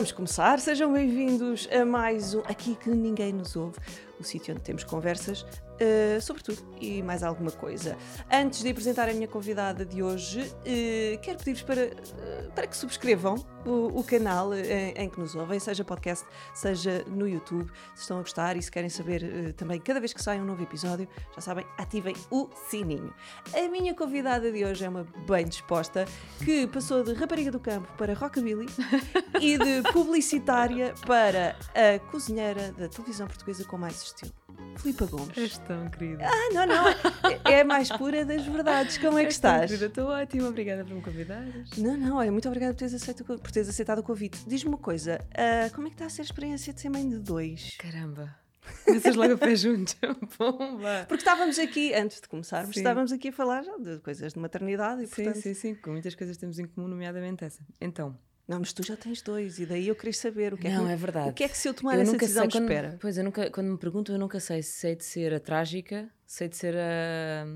Vamos começar. Sejam bem-vindos a mais um Aqui que Ninguém Nos Ouve, o sítio onde temos conversas uh, sobre tudo e mais alguma coisa. Antes de apresentar a minha convidada de hoje, uh, quero pedir-vos para, uh, para que subscrevam o, o canal em, em, que nos ouvem, seja podcast, seja no YouTube, se estão a gostar e se querem saber também, cada vez que sai um novo episódio, já sabem, ativem o sininho. A minha convidada de hoje é uma bem disposta que passou de rapariga do campo para rockabilly e de publicitária para a cozinheira da televisão portuguesa com mais estilo. Filipa Gomes. És tão querida. Ah, não, não. É a mais pura das verdades. Como é que estás? Estou ótima, obrigada por me convidares. Não, não, olha, muito obrigada por teres, aceito, por teres aceitado o convite. Diz-me uma coisa, uh, como é que está a ser a experiência de ser mãe de dois? Caramba. Começas logo a pé juntos. Bomba! Porque estávamos aqui, antes de começarmos, sim. estávamos aqui a falar de coisas de maternidade e sim, portanto... Sim, sim, com muitas coisas temos em comum, nomeadamente essa. Então, não, mas tu já tens dois, e daí eu queria saber o que não, é que, é verdade. O que é que se eu tomar eu essa decisão sei, quando, espera? Pois, eu nunca, quando me perguntam, eu nunca sei se sei de ser a trágica, sei de ser a,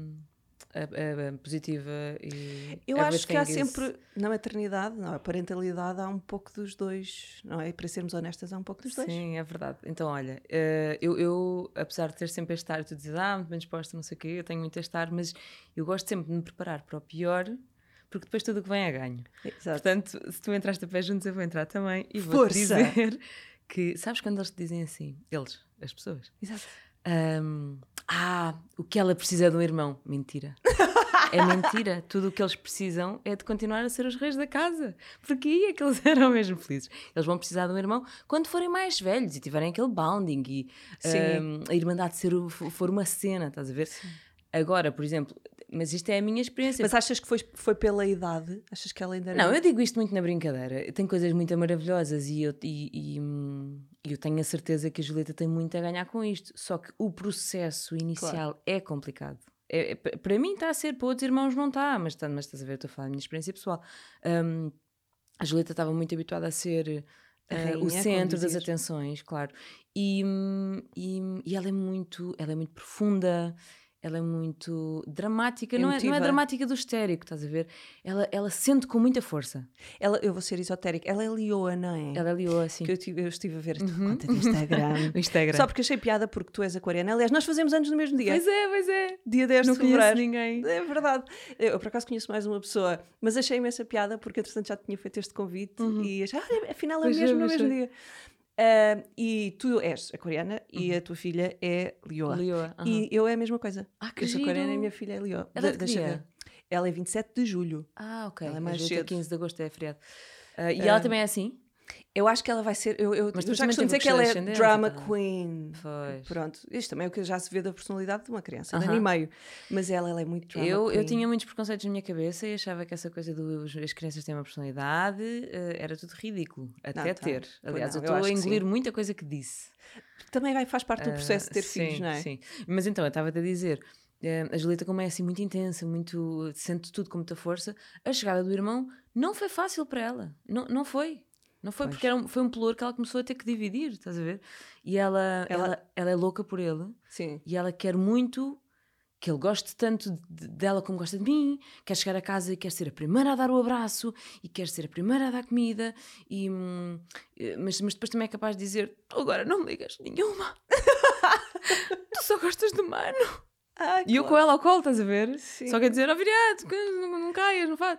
a, a, a positiva e. Eu acho que há sempre, na maternidade, não, a parentalidade, há um pouco dos dois, não é? E para sermos honestas, há um pouco dos dois. Sim, é verdade. Então, olha, eh, eu, eu, apesar de ter sempre este ar, tu dizes, ah, muito bem disposta, não sei o quê, eu tenho muito este ar, mas eu gosto sempre de me preparar para o pior porque depois tudo o que vem é ganho. Exato. Portanto, se tu entraste a pé juntos, eu vou entrar também e vou dizer que, sabes quando eles te dizem assim, eles, as pessoas? Exato. Um, ah, o que ela precisa é de um irmão. Mentira. É mentira. Tudo o que eles precisam é de continuar a ser os reis da casa. Porque aí é que eles eram mesmo felizes. Eles vão precisar de um irmão quando forem mais velhos e tiverem aquele bounding e um, a irmandade ser, for uma cena, estás a ver? Sim. Agora, por exemplo, mas isto é a minha experiência. Mas achas que foi, foi pela idade? Achas que ela ainda era... Não, eu digo isto muito na brincadeira. Tem coisas muito maravilhosas e eu, e, e, eu tenho a certeza que a Julieta tem muito a ganhar com isto. Só que o processo inicial claro. é complicado. É, é, para mim está a ser, para outros irmãos não está, mas, tá, mas estás a ver, estou a falar da minha experiência pessoal. Um, a Julieta estava muito habituada a ser uh, rainha, o centro das atenções, claro. E, e, e ela é muito, ela é muito profunda ela é muito dramática, não é, não é, dramática do histérico, estás a ver? Ela, ela sente com muita força. Ela, eu vou ser esotérica, ela é Lioa, não é? Ela é Lioa, sim. Que eu, tive, eu estive a ver a tua uhum. conta do Instagram. Instagram. Só porque achei piada porque tu és aquariana. Aliás, nós fazemos anos no mesmo dia. Pois é, pois é. Dia 10 não de fevereiro. Ninguém. É verdade. Eu por acaso conheço mais uma pessoa, mas achei imensa piada porque entretanto já tinha feito este convite uhum. e achei, ah, afinal é pois mesmo é, no mesmo é. dia. Uh, e tu és aquariana uhum. e a tua filha é Lioa. Lioa uhum. E eu é a mesma coisa. Ah, que eu sou aquariana e a minha filha é Lioa. Ela é Ela é 27 de julho. Ah, ok. Ela é mais cedo. 15 de agosto é feriado. Uh, e uh, ela também é assim? Eu acho que ela vai ser. Eu, eu, Mas eu já costumo dizer que ela é drama tá? queen. Pois. Pronto. Isto também é o que já se vê da personalidade de uma criança, uh -huh. de ano e meio. Mas ela, ela é muito drama eu, queen. Eu tinha muitos preconceitos na minha cabeça e achava que essa coisa dos as crianças têm uma personalidade uh, era tudo ridículo. Até não, tá. ter. Aliás, não, eu estou a engolir muita coisa que disse. Também vai, faz parte do processo de ter sim, filhos, não é? Sim. Mas então, eu estava-te a dizer. A Julieta, como é assim muito intensa, muito sente tudo com muita força, a chegada do irmão não foi fácil para ela. Não, não foi. Não foi pois. porque era um, foi um pelour que ela começou a ter que dividir, estás a ver? E ela, ela, ela, ela é louca por ele. Sim. E ela quer muito que ele goste tanto de, dela como gosta de mim, quer chegar a casa e quer ser a primeira a dar o abraço e quer ser a primeira a dar comida, e, hum, eh, mas, mas depois também é capaz de dizer: Tu agora não me ligas nenhuma, tu só gostas do mano. Ah, e eu com ela ao colo, estás a ver? Sim. Só quer dizer: Ó, oh, viriato, não, não caias, não faz.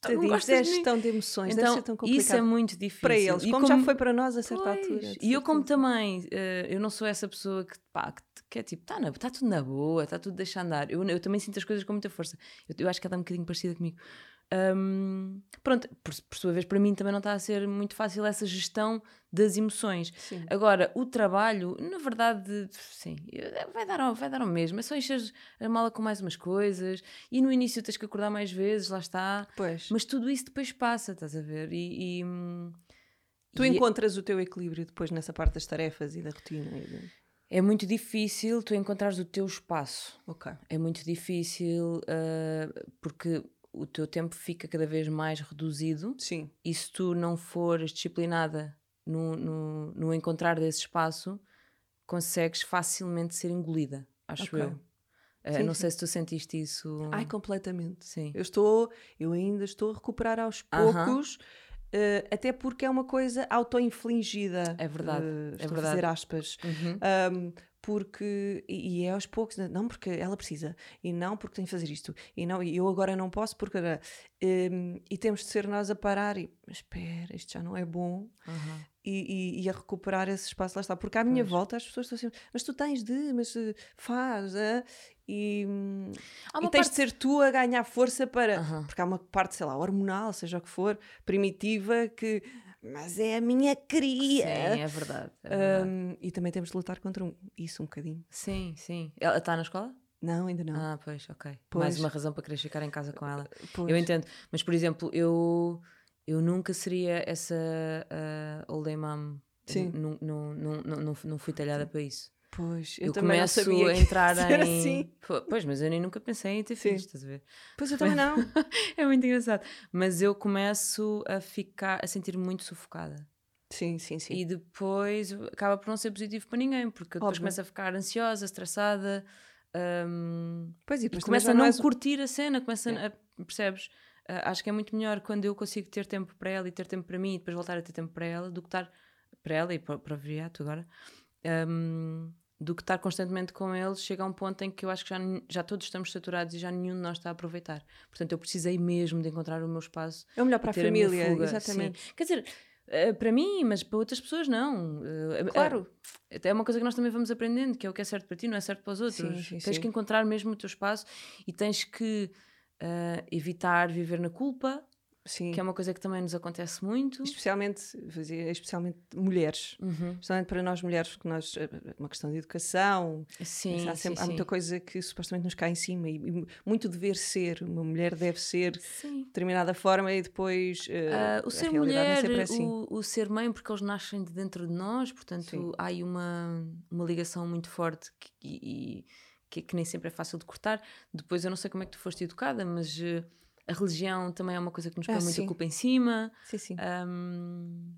Tadinhos, não de gestão de emoções, então, deve ser tão complicado. Isso é muito difícil. Para eles, como, como, já foi para nós a certa pois, altura. E eu como também, uh, eu não sou essa pessoa que, pá, que, que é tipo, está tá tudo na boa, está tudo deixa andar. Eu, eu também sinto as coisas com muita força. Eu, eu acho que ela está um bocadinho parecida comigo. Um, pronto, por, por, sua vez, para mim também não está a ser muito fácil essa gestão das emoções. Sim. Agora, o trabalho, na verdade, sim, vai dar, ao, vai dar ao mesmo. É só encher a mala com mais umas coisas e no início tens que acordar mais vezes, lá está. Pois. Mas tudo isso depois passa, estás a ver? E. e tu e é encontras é... o teu equilíbrio depois nessa parte das tarefas e da rotina? E de... É muito difícil tu encontrares o teu espaço. Ok. É muito difícil uh, porque o teu tempo fica cada vez mais reduzido. Sim. E se tu não fores disciplinada no, no, no encontrar desse espaço, consegues facilmente ser engolida, acho okay. eu. Uh, sim, não sim. sei se tu sentiste isso. Ai, completamente. Sim. Eu estou, eu ainda estou a recuperar aos poucos. Uh -huh. Uh, até porque é uma coisa auto-infligida. É verdade. Uh, é verdade. fazer aspas. Uhum. Um, porque e, e, é aos poucos, não porque ela precisa, e não porque tem que fazer isto, e não, e eu agora não posso porque um, e temos de ser nós a parar e espera, isto já não é bom uhum. E, e, e, a recuperar esse espaço lá está, porque à minha pois. volta as pessoas estão sempre, mas tu tens de, mas uh, faz, e, e tens parte... de ser tu a ganhar força para, uhum. porque há uma parte, sei lá, hormonal, seja o que for, primitiva, que mas é a minha cria. Sim, é verdade. É verdade. Um, e também temos de lutar contra um, isso um bocadinho. Sim, sim. Ela está na escola? Não, ainda não. Ah, pois, ok. Pois. Mais uma razão para querer ficar em casa com ela. Pois. Eu entendo. Mas, por exemplo, eu, eu nunca seria essa uh, old mom. Sim. Não, não, não, não, não fui talhada para isso. Pois, eu, eu também começo a entrar em. Assim. Pois, mas eu nem nunca pensei em ter filhos, estás a ver? Pois eu também não. é muito engraçado. Mas eu começo a ficar, a sentir-me muito sufocada. Sim, sim, sim. E depois acaba por não ser positivo para ninguém, porque depois Óbvio. começa a ficar ansiosa, estressada. Um, pois e, e começa a não mais... curtir a cena, começa a, percebes? Uh, acho que é muito melhor quando eu consigo ter tempo para ela e ter tempo para mim e depois voltar a ter tempo para ela do que estar para ela e para, para o viriato agora. Um, do que estar constantemente com eles, chega a um ponto em que eu acho que já, já todos estamos saturados e já nenhum de nós está a aproveitar. Portanto, eu precisei mesmo de encontrar o meu espaço. É o melhor para a família, a exatamente. Sim. Quer dizer, Uh, para mim, mas para outras pessoas não. Uh, claro. É uma coisa que nós também vamos aprendendo, que é o que é certo para ti, não é certo para os outros. Sim, sim, tens sim. que encontrar mesmo o teu espaço e tens que evitar viver na culpa, Sim. que é uma coisa que também nos acontece muito. Especialmente, especialmente mulheres. Uhum. Especialmente para nós mulheres, porque nós, é uma questão de educação. Sim, há, sempre, sim, há muita coisa que supostamente nos cai em cima e, e muito dever ser. Uma mulher deve ser de determinada forma e depois. Uh, uh, o ser mulher, é assim. o, o, ser mãe, porque eles nascem de dentro de nós, portanto sim. há aí uma, uma ligação muito forte que, e, que, que, nem sempre é fácil de cortar. Depois eu não sei como é que tu foste educada, mas. Uh, a religião também é uma coisa que nos põe ah, muita sim. culpa em cima. Sim, sim. Um,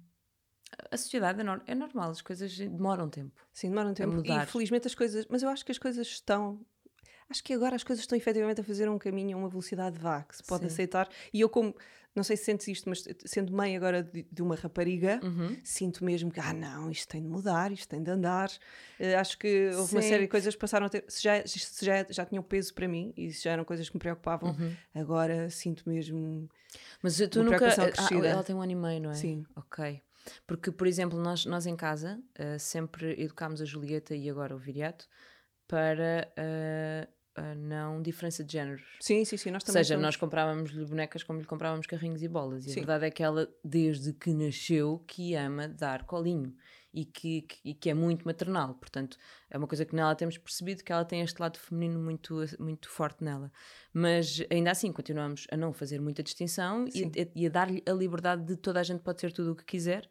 a sociedade é, no, é, normal, as coisas demoram tempo. Sim, demoram tempo. mudar. E felizmente as coisas. Mas eu acho que as coisas estão. Acho que agora as coisas estão efetivamente a fazer um caminho a uma velocidade vá que se pode Sim. aceitar. E eu, como. Não sei se sentes isto, mas sendo mãe agora de, de uma rapariga, uhum. sinto mesmo que, ah, não, isto tem de mudar, isto tem de andar. Uh, acho que houve Sim. uma série de coisas que passaram a ter. Se já, se já, já tinham peso para mim e se já eram coisas que me preocupavam, uhum. agora sinto mesmo. Mas tu nunca. Ah, ela tem um ano e meio, não é? Sim. Ok. Porque, por exemplo, nós, nós em casa uh, sempre educámos a Julieta e agora o Viriato para uh, a não diferença de géneros. Sim, sim, sim. Nós Ou também seja, somos... nós comprávamos-lhe bonecas como lhe comprávamos carrinhos e bolas. E Sim. a verdade é que ela, desde que nasceu, que ama dar colinho. E que, que, e que é muito maternal, portanto é uma coisa que nela temos percebido que ela tem este lado feminino muito, muito forte nela, mas ainda assim continuamos a não fazer muita distinção e, a- e a dar-lhe a liberdade de toda a gente pode ser tudo o que quiser.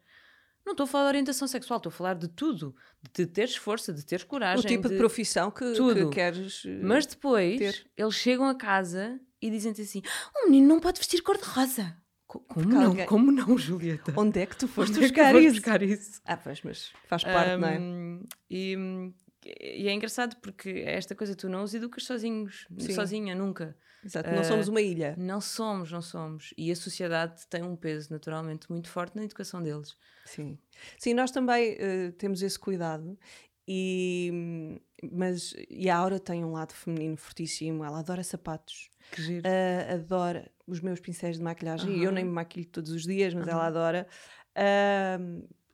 Não estou a falar de orientação sexual, estou a falar de tudo, de teres força, de teres coragem, O tipo de, de- profissão que, tudo. que queres. eh, mas depois ter. eles chegam a casa e dizem-te assim: o menino não pode vestir cor-de-rosa. Co- Como Porque não? alguém- Como não, Julieta? Onde é que tu foste Onde é buscar isso? buscar isso? Ah, pois, mas faz parte, não é? Um, e, e é engraçado porque é esta coisa tu não os educas sozinhos, Sim. sozinha, nunca. Exato, não ah, somos uma ilha. Não somos, não somos. E a sociedade tem um peso naturalmente muito forte na educação deles. Sim. Sim, nós também eh, temos esse cuidado. E, mas e a Aura tem um lado feminino fortíssimo. Ela adora sapatos, Que giro. ah, adora os meus pincéis de maquilhagem. e Eu nem me maquilho todos os dias, mas ela Aham. adora. Ah,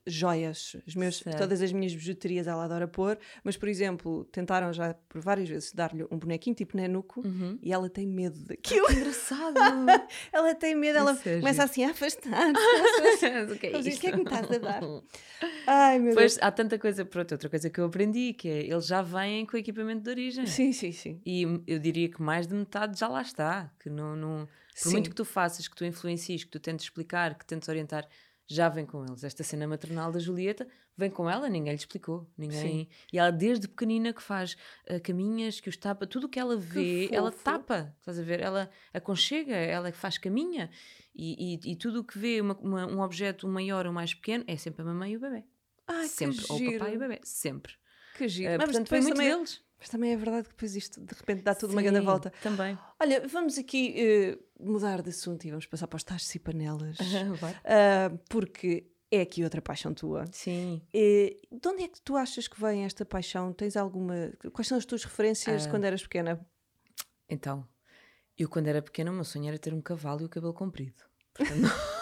joias, os meus, Certo. todas as minhas bijuterias ela adora pôr. Mas, por exemplo, tentaram já por várias vezes dar-lhe um bonequinho tipo nenuco Uhum. e ela tem medo daquilo. Que engraçado! Ela tem medo, ela Isso é começa assim a afastar. o que é? "O que é que me estás a dar?" Ai, meu Pois há tanta coisa, pronto, outra coisa que eu aprendi, que é eles já vêm com o equipamento de origem. Deus. Sim, sim, sim. E eu diria que mais de metade já lá está. Que não, não, por Sim. muito que tu faças, que tu influencies, que tu tentes explicar, que tentes orientar, já vem com eles. Esta cena maternal da Julieta vem com ela, ninguém lhe explicou. Ninguém... Sim. E ela, desde pequenina, que faz ah, caminhas, que os tapa, tudo o que ela vê, ela fofo. tapa. Estás a ver? Ela aconchega, ela que faz caminha. E, e, e tudo o que vê, uma- uma- um objeto maior ou mais pequeno, é sempre a mamãe e o bebê. Ai, sempre. que Ou o papai e o bebê. Sempre. Que giro. Uh, Mas portanto, foi muito também- deles. Mas também é verdade que depois isto de repente dá tudo uma grande Sim, volta. Também. Olha, vamos aqui eh, mudar de assunto e vamos passar para os tachos e panelas. Vai. Ah, porque é aqui outra paixão tua. Sim. Eh, de onde é que tu achas que vem esta paixão? Tens alguma. Quais são as tuas referências de Ah. quando eras pequena? Então, eu quando era pequena, o meu sonho era ter um cavalo e o cabelo comprido. Portanto,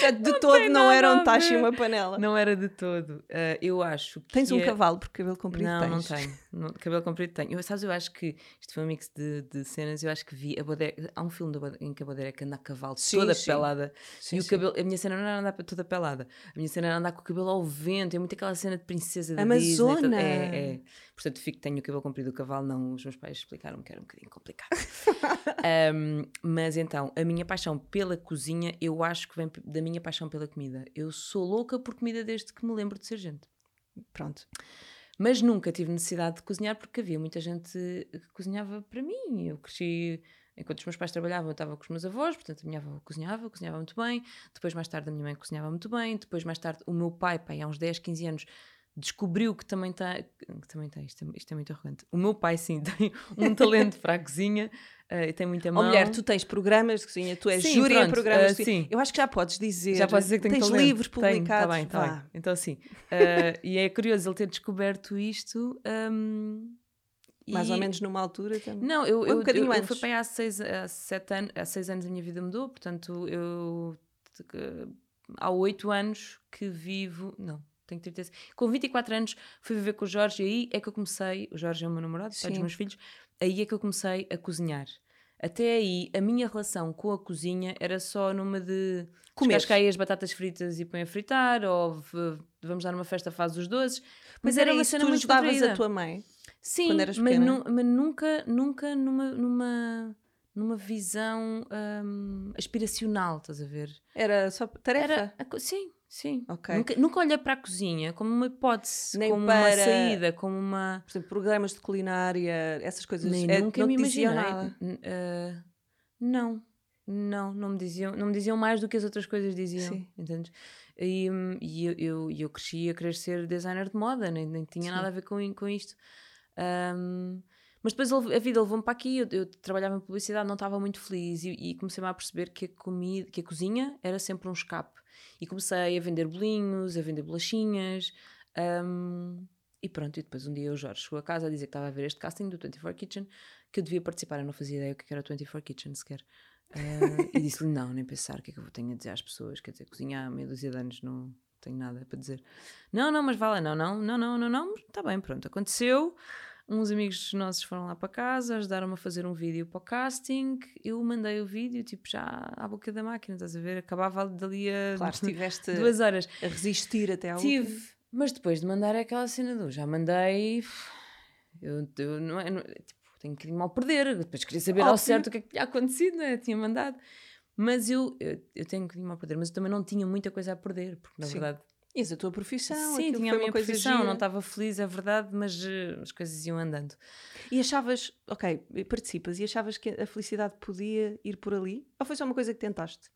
Portanto, de todo tem não era um tacho e uma panela. não era de todo. Ah, eu acho que. Tens um é- cavalo, porque cabelo comprido Não, não tens. tenho. Não- cabelo comprido tenho. Eu, sabes, eu acho que isto foi um mix de, de cenas. Eu acho que vi a Bodeca. Há um filme da em que a Bodeca anda a cavalo Sim, toda sim. pelada. Sim, e o cabelo. A minha cena não era andar toda pelada. A minha cena era andar com o cabelo ao vento. É muito aquela cena de princesa da Amazona. Disney. toda- É, é. Portanto, fico, tenho o cabelo comprido do cavalo. Não, os meus pais explicaram que era um bocadinho complicado. Ahm, mas então, a minha paixão pela cozinha, eu acho que vem da minha paixão pela comida. Eu sou louca por comida desde que me lembro de ser gente. Pronto. Mas nunca tive necessidade de cozinhar porque havia muita gente que cozinhava para mim. Eu cresci, enquanto os meus pais trabalhavam, eu estava com os meus avós, portanto a minha avó cozinhava, cozinhava muito bem. Depois, mais tarde, a minha mãe cozinhava muito bem. Depois, mais tarde, o meu pai, pai há uns 10, 15 anos, descobriu que também tem. Que também tem, isto é, isto é muito arrogante. O meu pai, sim, tem um talento para a cozinha e tem muita mão. mulher, tu tens programas de cozinha, tu és Sim, júri em pronto, programas ah, de cozinha. sim. Eu acho que já podes dizer. Já posso dizer que tenho tens talento. livros Tenho, publicados. Tá bem, tá vá. bem. Então, sim. Eh, e é curioso ele ter descoberto isto. hum, Mais ou e- menos numa altura também. Não, eu, Ou um eu, eu, eu fui aí há seis, há, sete anos, há seis anos a minha vida mudou, portanto eu há oito anos que vivo. Não, tenho 36. Com 24 anos fui viver com o Jorge e aí é que eu comecei. O Jorge é o meu namorado, pai dos meus filhos. Aí é que eu comecei a cozinhar. Até aí, a minha relação com a cozinha era só numa de Comer. descascai as batatas fritas e põe a fritar, ou vamos dar uma festa, faz os doces. Mas era uma cena tu muito ajudavas a tua mãe. Sim, quando eras mas, nu- mas nunca, nunca numa, numa, numa visão hum, aspiracional, estás a ver? Era só tarefa. Era, sim, sim. Ok. Nunca, nunca olhei para a cozinha como uma hipótese, Nem como uma para- saída, como uma. Por exemplo, programas de culinária, essas coisas. Nem é, nunca não me diziam imaginei. nada. Ah, não, não, não me, diziam, não me diziam mais do que as outras coisas diziam. Sim. Entendes? E, e eu, eu, eu cresci a querer ser designer de moda, nem, nem tinha Sim. nada a ver com, com isto. Ahm, mas depois a vida levou-me para aqui, eu, eu trabalhava em publicidade, não estava muito feliz e, e comecei-me a perceber que a, comida, que a cozinha era sempre um escape. E comecei a vender bolinhos, a vender bolachinhas. ahm, e pronto, e depois um dia o Jorge chegou a casa a dizer que estava a ver este casting do 24 Kitchen, que eu devia participar, eu não fazia ideia o que era o 24 Kitchen sequer. Ah, e disse-lhe: Não, nem pensar, o que é que eu tenho a dizer às pessoas? Quer dizer, cozinhar há meia dúzia de anos, não tenho nada para dizer. Não, não, mas vale, não, não, não, não, não, não, está bem, pronto, aconteceu. Uns amigos nossos foram lá para casa, ajudaram-me a fazer um vídeo para o casting. Eu mandei o vídeo, tipo, já à boca da máquina, estás a ver? Acabava dali a Claro, estiveste duas horas. a resistir até ao Tive, último. mas depois de mandar é aquela cena do já mandei. Eu, eu não é. não- tipo, tenho um bocadinho mal perder. Depois queria saber ao Óbvio. certo o que é que tinha acontecido, né? Tinha mandado. Mas eu, eu, eu tenho um bocadinho mal a perder, mas eu também não tinha muita coisa a perder, porque na Sim. verdade. E a tua profissão, sim, tinha a minha profissão, gira. não estava feliz, é verdade, mas eh, as coisas iam andando. E achavas, ok, participas, e achavas que a felicidade podia ir por ali? Ou foi só uma coisa que tentaste?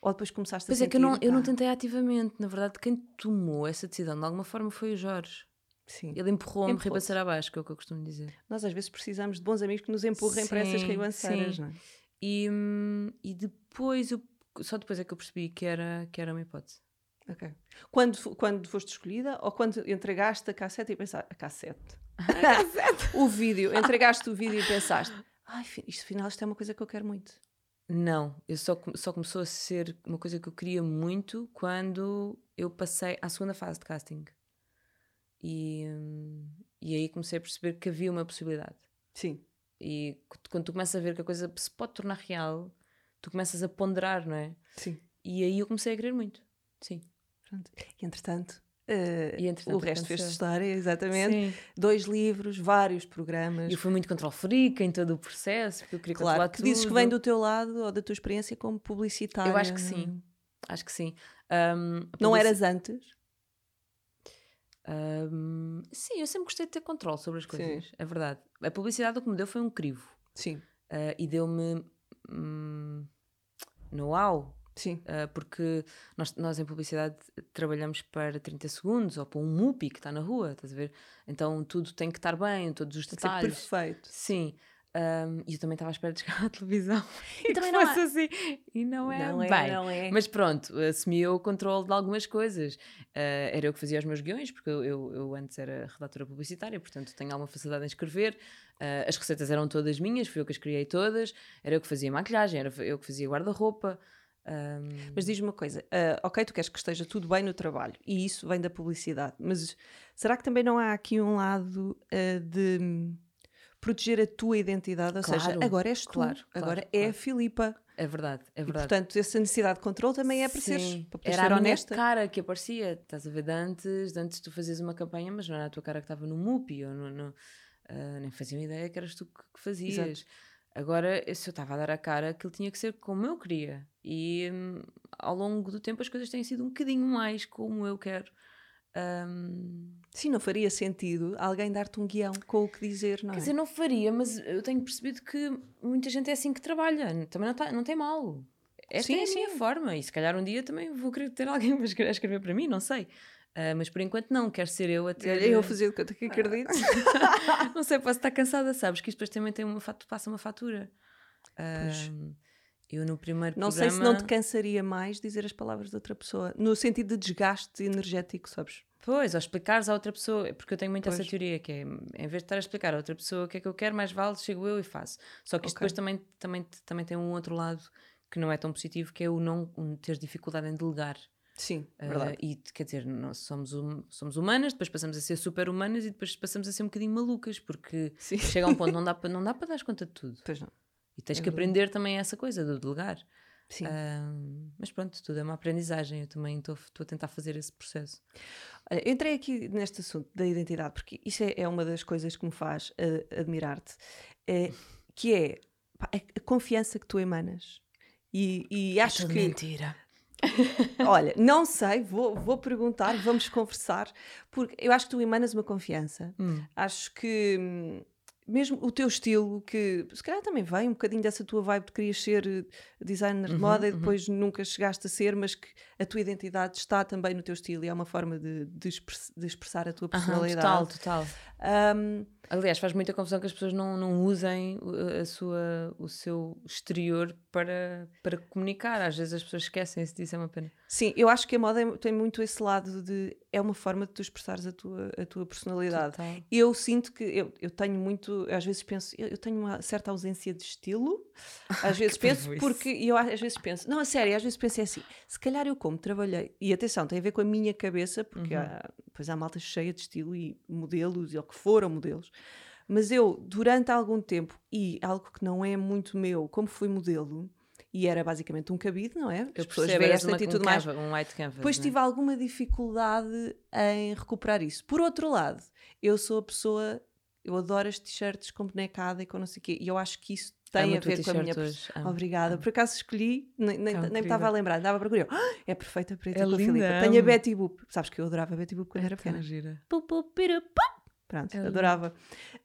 Ou depois começaste Pois a é que eu não, eu não "Pá, tentei ativamente, na verdade, quem tomou essa decisão de alguma forma foi o Jorge. Sim. Ele empurrou-me Empurrou-te. ribanceira abaixo, que é o que eu costumo dizer. Nós às vezes precisamos de bons amigos que nos empurrem para essas Sim, ribanceiras, sim. não é? E, hum, e depois, eu, só depois é que eu percebi que era, que era uma hipótese. Ok. Quando, quando foste escolhida ou quando entregaste a cassete e pensaste. A cassete. o vídeo. Entregaste o vídeo e pensaste. Ai, isto afinal isto é uma coisa que eu quero muito. Não, eu só, só começou a ser uma coisa que eu queria muito quando eu passei à segunda fase de casting. E, e aí comecei a perceber que havia uma possibilidade. Sim. E qu- quando tu começas a ver que a coisa se pode tornar real, tu começas a ponderar, não é? Sim. E aí eu comecei a querer muito. Sim. Pronto. E entretanto. eh, E, o resto fez história, exatamente. Sim. Dois livros, vários programas. Eu fui muito control freak em todo o processo, porque eu queria Claro, controlar que tudo. dizes que vem do teu lado ou da tua experiência como publicitária. Eu acho que sim. Acho que sim. A Não eras antes? Hum, sim, eu sempre gostei de ter controle sobre as Sim. coisas. É verdade. A publicidade o que me deu foi um crivo. Sim. Ah, e deu-me hum, know-how Sim. Uh, porque nós, nós em publicidade trabalhamos para 30 segundos ou para um MUPI que está na rua, estás a ver? Então tudo tem que estar bem, todos os detalhes. perfeito. Sim. Um, e eu também estava à espera de chegar à televisão e, também não fosse assim. E não é não bem. É, não é. Mas pronto, assumi eu o controle de algumas coisas. Uh, era eu que fazia os meus guiões, porque eu, eu, eu, antes era redatora publicitária, portanto tenho alguma facilidade em escrever. Uh, as receitas eram todas minhas, fui eu que as criei todas. Era eu que fazia maquilhagem, era eu que fazia guarda-roupa. Um... Mas diz-me uma coisa, uh, ok, tu queres que esteja tudo bem no trabalho e isso vem da publicidade, mas será que também não há aqui um lado uh, de proteger a tua identidade, ou claro, seja, agora és tu, claro, agora claro, é a Filipa. É verdade, é verdade. E, portanto, essa necessidade de controle também é para Sim. seres, para era ser a honesta. Minha cara que aparecia, estás a ver, de antes, de antes tu fazias uma campanha, mas não era a tua cara que estava no MUPI, ou no, no uh, nem fazia uma ideia que eras tu que, que fazias. Exato. Agora, se eu estava a dar a cara, aquilo tinha que ser como eu queria. E hum, ao longo do tempo as coisas têm sido um bocadinho mais como eu quero. Um... Sim, não faria sentido alguém dar-te um guião com o que dizer, não Quer é? dizer, não faria, mas eu tenho percebido que muita gente é assim que trabalha, também não, tá, não tem mal. Esta sim, é a sim. minha forma, e se calhar um dia também vou querer ter alguém para escrever para mim, não sei. Uh, mas por enquanto não, quero ser eu a ter. Eu a fazer de conta que acredito. não sei, posso estar cansada, sabes? Que isto depois também tem uma fatura, passa uma fatura. Uh, eu no primeiro Não programa... sei se não te cansaria mais dizer as palavras de outra pessoa, no sentido de desgaste energético, sabes? Pois, ou explicares a outra pessoa, porque eu tenho muito pois. essa teoria, que é, em vez de estar a explicar a outra pessoa o que é que eu quero, mais vale, chego eu e faço. Só que isto okay. depois também, também, também tem um outro lado que não é tão positivo, que é o não ter dificuldade em delegar. Sim, uh, verdade. E quer dizer, nós somos, hum, somos humanas, depois passamos a ser super humanas e depois passamos a ser um bocadinho malucas, porque Sim. chega a um ponto não dá para não dá para dar conta de tudo. Pois não. E tens é que verdade. aprender também essa coisa do delegar. Sim. Uh, mas pronto, tudo é uma aprendizagem. Eu também estou a tentar fazer esse processo. Olha, entrei aqui neste assunto da identidade, porque isso é, é uma das coisas que me faz uh, admirar-te, é, que é pá, a confiança que tu emanas. E, e acho é que. Mentira. Olha, não sei, vou, vou perguntar, vamos conversar, porque eu acho que tu emanas uma confiança. Hum. Acho que. Hum, mesmo o teu estilo, que se calhar também vem um bocadinho dessa tua vibe de querias ser eh, designer de uhum, moda e uhum. depois uhum. nunca chegaste a ser, mas que a tua identidade está também no teu estilo e é uma forma de, de, de expressar a tua personalidade. Total, total. Um, Aliás, faz muita confusão que as pessoas não, não usem a sua, o seu exterior para, para comunicar. Às vezes as pessoas esquecem-se disso, é uma pena. Sim, eu acho que a moda tem muito esse lado de. É uma forma de tu expressares a tua, a tua personalidade. Total. Eu sinto que. Eu, eu tenho muito. Às vezes penso. Eu, eu tenho uma certa ausência de estilo. Às vezes penso. Porque eu às vezes penso. Não, a sério, às vezes penso assim. Se calhar eu, como trabalhei. E atenção, tem a ver com a minha cabeça, porque uhum. há, pois há malta cheia de estilo e modelos, e o que foram modelos. Mas eu, durante algum tempo, e algo que não é muito meu, como fui modelo, e era basicamente um cabide, não é? As eu pessoas vestem e tudo um mais. Um white canvas, depois é? tive alguma dificuldade em recuperar isso. Por outro lado, eu sou a pessoa, eu adoro as t-shirts com bonecada e com não sei o quê, e eu acho que isso tem a ver com a minha. Hoje. Obrigada. Por acaso escolhi, nem, nem, nem me estava a lembrar, dava para. Ah, é perfeita para é com a Filipe. Tenho a Betty Boop. Sabes que eu adorava a Betty Boop quando é era pequena. Gira. Pup, pup, pup. Pronto, é adorava.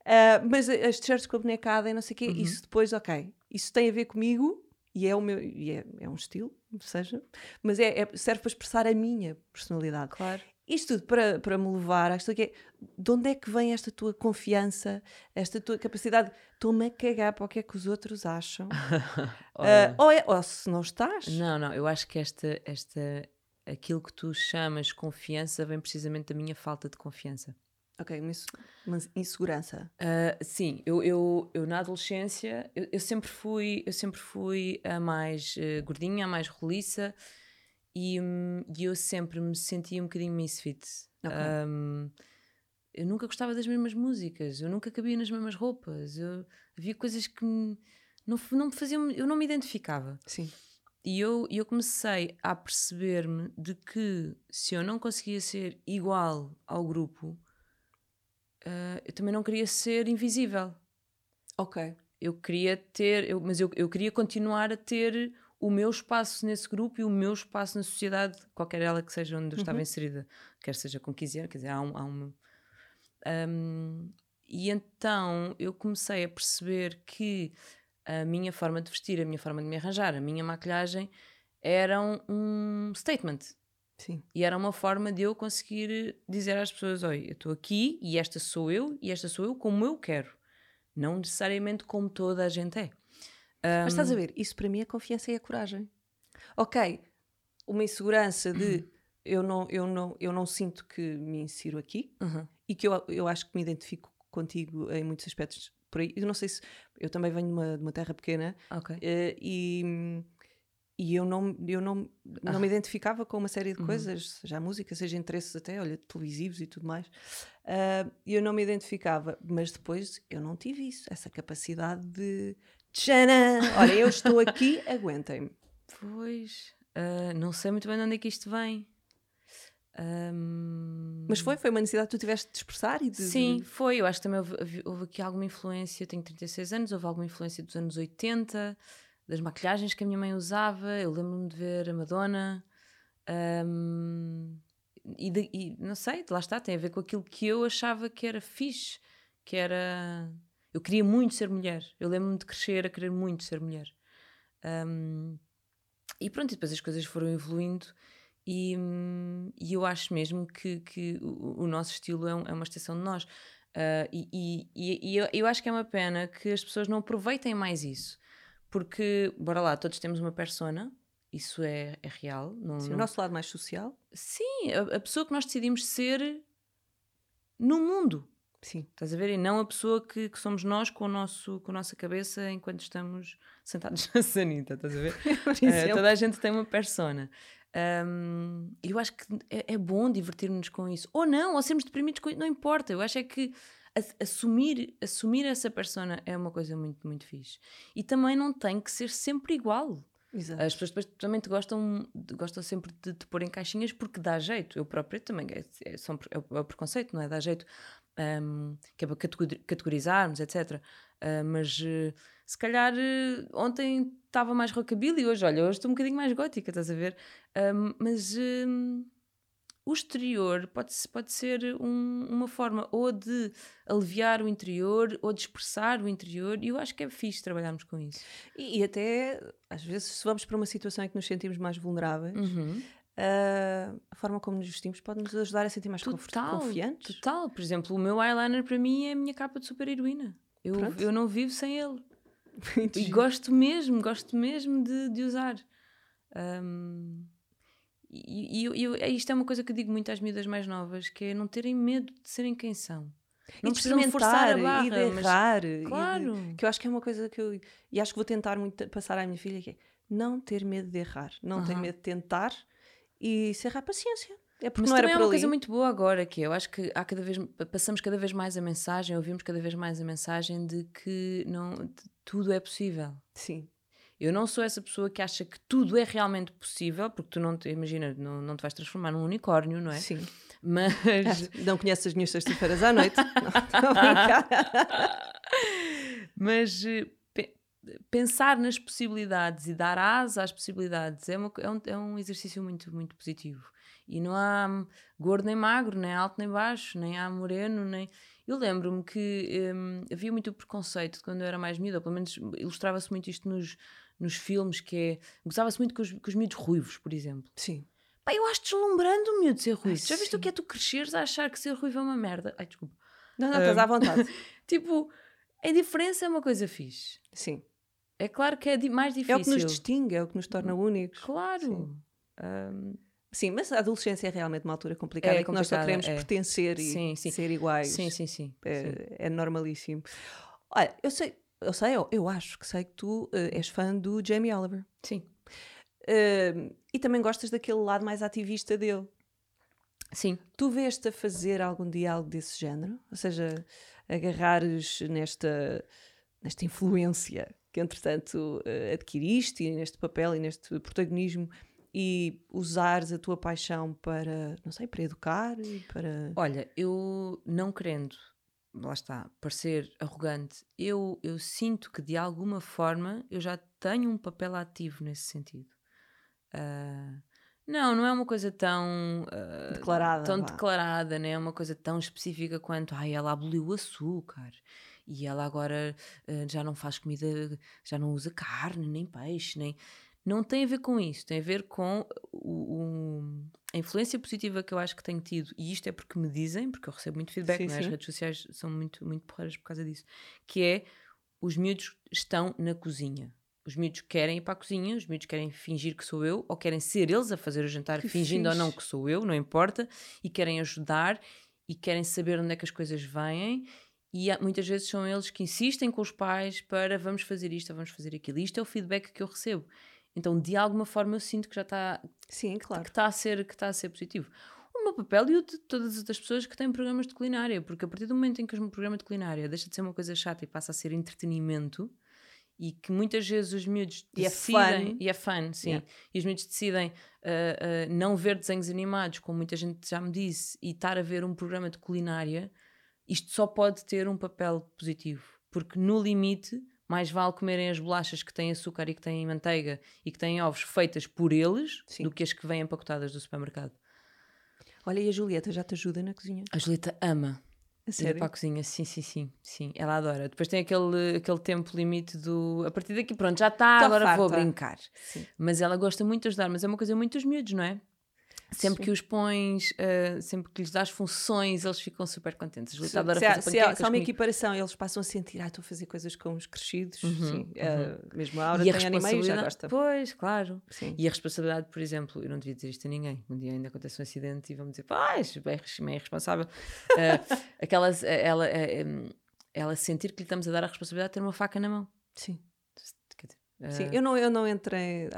Uh, mas as t-shirts com a bonecada e não sei o quê, uhum. isso depois, ok, isso tem a ver comigo e é, o meu, e é, é um estilo, seja, mas é, é, serve para expressar a minha personalidade. Claro. Isto tudo para, para me levar a esta que é, de onde é que vem esta tua confiança, esta tua capacidade? Estou-me a cagar para o que é que os outros acham. uh, ou, é, ou se não estás. Não, não, eu acho que esta, esta, aquilo que tu chamas confiança vem precisamente da minha falta de confiança. Ok, uma insegurança. Uh, sim, eu, eu, eu na adolescência eu, eu, sempre fui eu sempre fui a mais uh, gordinha, a mais roliça e, um, e eu sempre me sentia um bocadinho misfit. Okay. Um, eu nunca gostava das mesmas músicas, eu nunca cabia nas mesmas roupas, eu, havia coisas que me, não, não me faziam, eu não me identificava. Sim. E eu, eu comecei a perceber-me de que se eu não conseguia ser igual ao grupo, uh, eu também não queria ser invisível. Ok. Eu queria ter, eu, mas eu, eu queria continuar a ter o meu espaço nesse grupo e o meu espaço na sociedade, qualquer ela que seja onde eu estava uhum. inserida, quer seja com 15 anos, quer dizer, há um. Há um, um e então eu comecei a perceber que a minha forma de vestir, a minha forma de me arranjar, a minha maquilhagem eram um statement. Sim. E era uma forma de eu conseguir dizer às pessoas: olha, eu estou aqui e esta sou eu, e esta sou eu como eu quero. Não necessariamente como toda a gente é. Mas estás a ver, isso para mim é confiança e a coragem. Ok, uma insegurança de eu não, eu não, eu não sinto que me insiro aqui Uhum. e que eu, eu acho que me identifico contigo em muitos aspectos por aí. Eu não sei se eu também venho de uma, de uma terra pequena Ok. eh, e, e eu não, eu não, não me identificava com uma série de coisas, seja a música, seja interesses até, olha, televisivos e tudo mais. Ah, E eu não me identificava, mas depois eu não tive isso, essa capacidade de tchanã, olha, eu estou aqui, aguentem-me. Pois. ah, não sei muito bem de onde é que isto vem. Ahm, Mas foi, foi uma necessidade que tu tiveste de expressar e de. Sim, foi. Eu acho que também houve, houve- aqui alguma influência. Eu tenho 36 anos, houve alguma influência dos anos 80, das maquilhagens que a minha mãe usava. Eu lembro-me de ver a Madonna. ahm, e, de- e não sei, lá está, tem a ver com aquilo que eu achava que era fixe, que era. Eu queria muito ser mulher. Eu lembro-me de crescer a querer muito ser mulher. Ahm, e pronto, e depois as coisas foram evoluindo. E, e eu acho mesmo que, que o, o nosso estilo é, um- é uma extensão de nós. E e, e- e eu, eu acho que é uma pena que as pessoas não aproveitem mais isso. Porque, bora lá, todos temos uma persona, isso é, é real. Não, Sim, não- o nosso lado mais social. Sim, a, a pessoa que nós decidimos ser no mundo. Sim. Estás a ver? E não a pessoa que, que somos nós com, o nosso, com a nossa cabeça enquanto estamos sentados na sanita, estás a ver? Exemplo. toda a gente tem uma persona. Um, eu acho que é, é bom divertir-nos com isso. Ou não, ou sermos deprimidos com isso, não importa. Eu acho é que assumir, assumir essa persona é uma coisa muito, muito fixe. E também não tem que ser sempre igual. Exato. As pessoas também gostam, gostam sempre de te pôr em caixinhas porque dá jeito. Eu própria também, é, é, é é o preconceito, não é? Dá jeito, hum, que é para categori- categorizarmos, etc. Ah, mas eh, se calhar eh, ontem estava mais rockabilly, hoje, olha, hoje estou um bocadinho mais gótica, estás a ver? Mas o exterior pode, pode ser um- uma forma ou de aliviar o interior ou de expressar o interior, e eu acho que é fixe trabalharmos com isso. E, e até, às vezes, se vamos para uma situação em que nos sentimos mais vulneráveis, Uhum. Ah, a forma como nos vestimos pode nos ajudar a sentir mais Total, confiantes. total. Por exemplo, o meu eyeliner para mim é a minha capa de super-heroína. Eu, Pronto. eu não vivo sem ele. Muito E giro. gosto mesmo, gosto mesmo de, de usar. Ahm, e e eu- isto é uma coisa que eu digo muito às miúdas mais novas, que é não terem medo de serem quem são. Não e de forçar a barra, e de mas- errar. de- Claro. que eu acho que é uma coisa que eu. E acho que vou tentar muito passar à minha filha, que é não ter medo de errar. Não ter medo de tentar e se errar, paciência. É porque Mas não também era é uma ali. coisa muito boa agora, que é, eu acho que há cada vez, passamos cada vez mais a mensagem, ouvimos cada vez mais a mensagem de que não, de- tudo é possível. Sim. Eu não sou essa pessoa que acha que tudo é realmente possível, porque tu não te, imagina, não, não te vais transformar num unicórnio, não é? Sim. Mas Não conheces as minhas sextas-feiras à noite? não, a brincar. Mas eh, pensar nas possibilidades e dar asa às possibilidades é, uma é um, é um exercício muito, muito positivo. E não há hum, gordo nem magro, nem alto nem baixo, nem há moreno, nem. Eu lembro-me que hum, havia muito preconceito quando eu era mais miúda, ou pelo menos ilustrava-se muito isto nos, nos filmes, que é. Gostava-se muito com os, com os miúdos ruivos, por exemplo. Sim. Pá, eu acho deslumbrando o miúdo ser ruivo. Já viste o que é tu cresceres a achar que ser ruivo é uma merda? Ai, desculpa. Não, não, estás à vontade. Tipo, a diferença é uma coisa fixe. Sim. É claro que é mais É difícil. o que nos distingue, é o que nos torna únicos. Claro. Sim. Ahm, Sim, mas a adolescência é realmente uma altura complicada É que nós só queremos é. pertencer e Sim, sim. ser iguais. sim, sim, sim. É, é normalíssimo. Olha, eu sei, eu sei, eu, eu acho que sei que tu eh, és fã do Jamie Oliver. Sim. Eh, e também gostas daquele lado mais ativista dele. Sim. Tu vês-te a fazer algum dia algo desse género? Ou seja, agarrares nesta, nesta influência que, entretanto, eh, adquiriste e neste papel e neste protagonismo e usares a tua paixão para, não sei, para educar e para... Olha, eu não querendo, lá está, parecer arrogante, eu, eu sinto que de alguma forma eu já tenho um papel ativo nesse sentido. Ah, não, não é uma coisa tão ah, Declarada, tão vá. declarada, nem é uma coisa tão específica quanto ai, ela aboliu o açúcar e ela agora ah, já não faz comida, já não usa carne, nem peixe, nem. não tem a ver com isso, tem a ver com o, o, a influência positiva que eu acho que tenho tido, e isto é porque me dizem, porque eu recebo muito feedback, sim, é? as redes sociais são muito, muito porreiras por causa disso, que é os miúdos estão na cozinha. Os miúdos querem ir para a cozinha, os miúdos querem fingir que sou eu, ou querem ser eles a fazer o jantar, que fingindo fixe. ou não que sou eu, não importa, e querem ajudar e querem saber onde é que as coisas vêm. E há, muitas vezes são eles que insistem com os pais para vamos fazer isto, vamos fazer aquilo. Isto é o feedback que eu recebo. Então, de alguma forma, eu sinto que já está. Sim, claro. Que está a ser, que está a ser positivo. O meu papel e o de todas as pessoas que têm programas de culinária, porque a partir do momento em que o programa de culinária deixa de ser uma coisa chata e passa a ser entretenimento, e que muitas vezes os miúdos e é decidem, é e é fun, sim, yeah. e os miúdos decidem uh, uh, não ver desenhos animados, como muita gente já me disse, e estar a ver um programa de culinária, isto só pode ter um papel positivo, porque no limite mais vale comerem as bolachas que têm açúcar e que têm manteiga e que têm ovos feitas por eles sim. do que as que vêm empacotadas do supermercado. Olha, e a Julieta já te ajuda na cozinha? A Julieta ama Sério? Ir para a cozinha, sim, sim, sim, sim. Ela adora. Depois tem aquele, aquele tempo limite do. A partir daqui, pronto, já está, agora farta. vou brincar. Sim. Mas ela gosta muito de ajudar, mas é uma coisa muito dos miúdos, não é? Sempre Sim. que os pões, uh, sempre que lhes dás funções, eles ficam super contentes. Se, se, há, se, há, se há uma equiparação, eles passam a sentir, ah, estou a fazer coisas com os crescidos. Uhum, Sim. Uhum. Uh, mesmo a hora e tem anime já gosta. Pois, claro. Sim. E a responsabilidade, por exemplo, eu não devia dizer isto a ninguém. Um dia ainda acontece um acidente e vão dizer, pá, é irresponsável. uh, aquelas, ela, ela sentir que lhe estamos a dar a responsabilidade de ter uma faca na mão. Sim. Sim, eu não, eu não entrei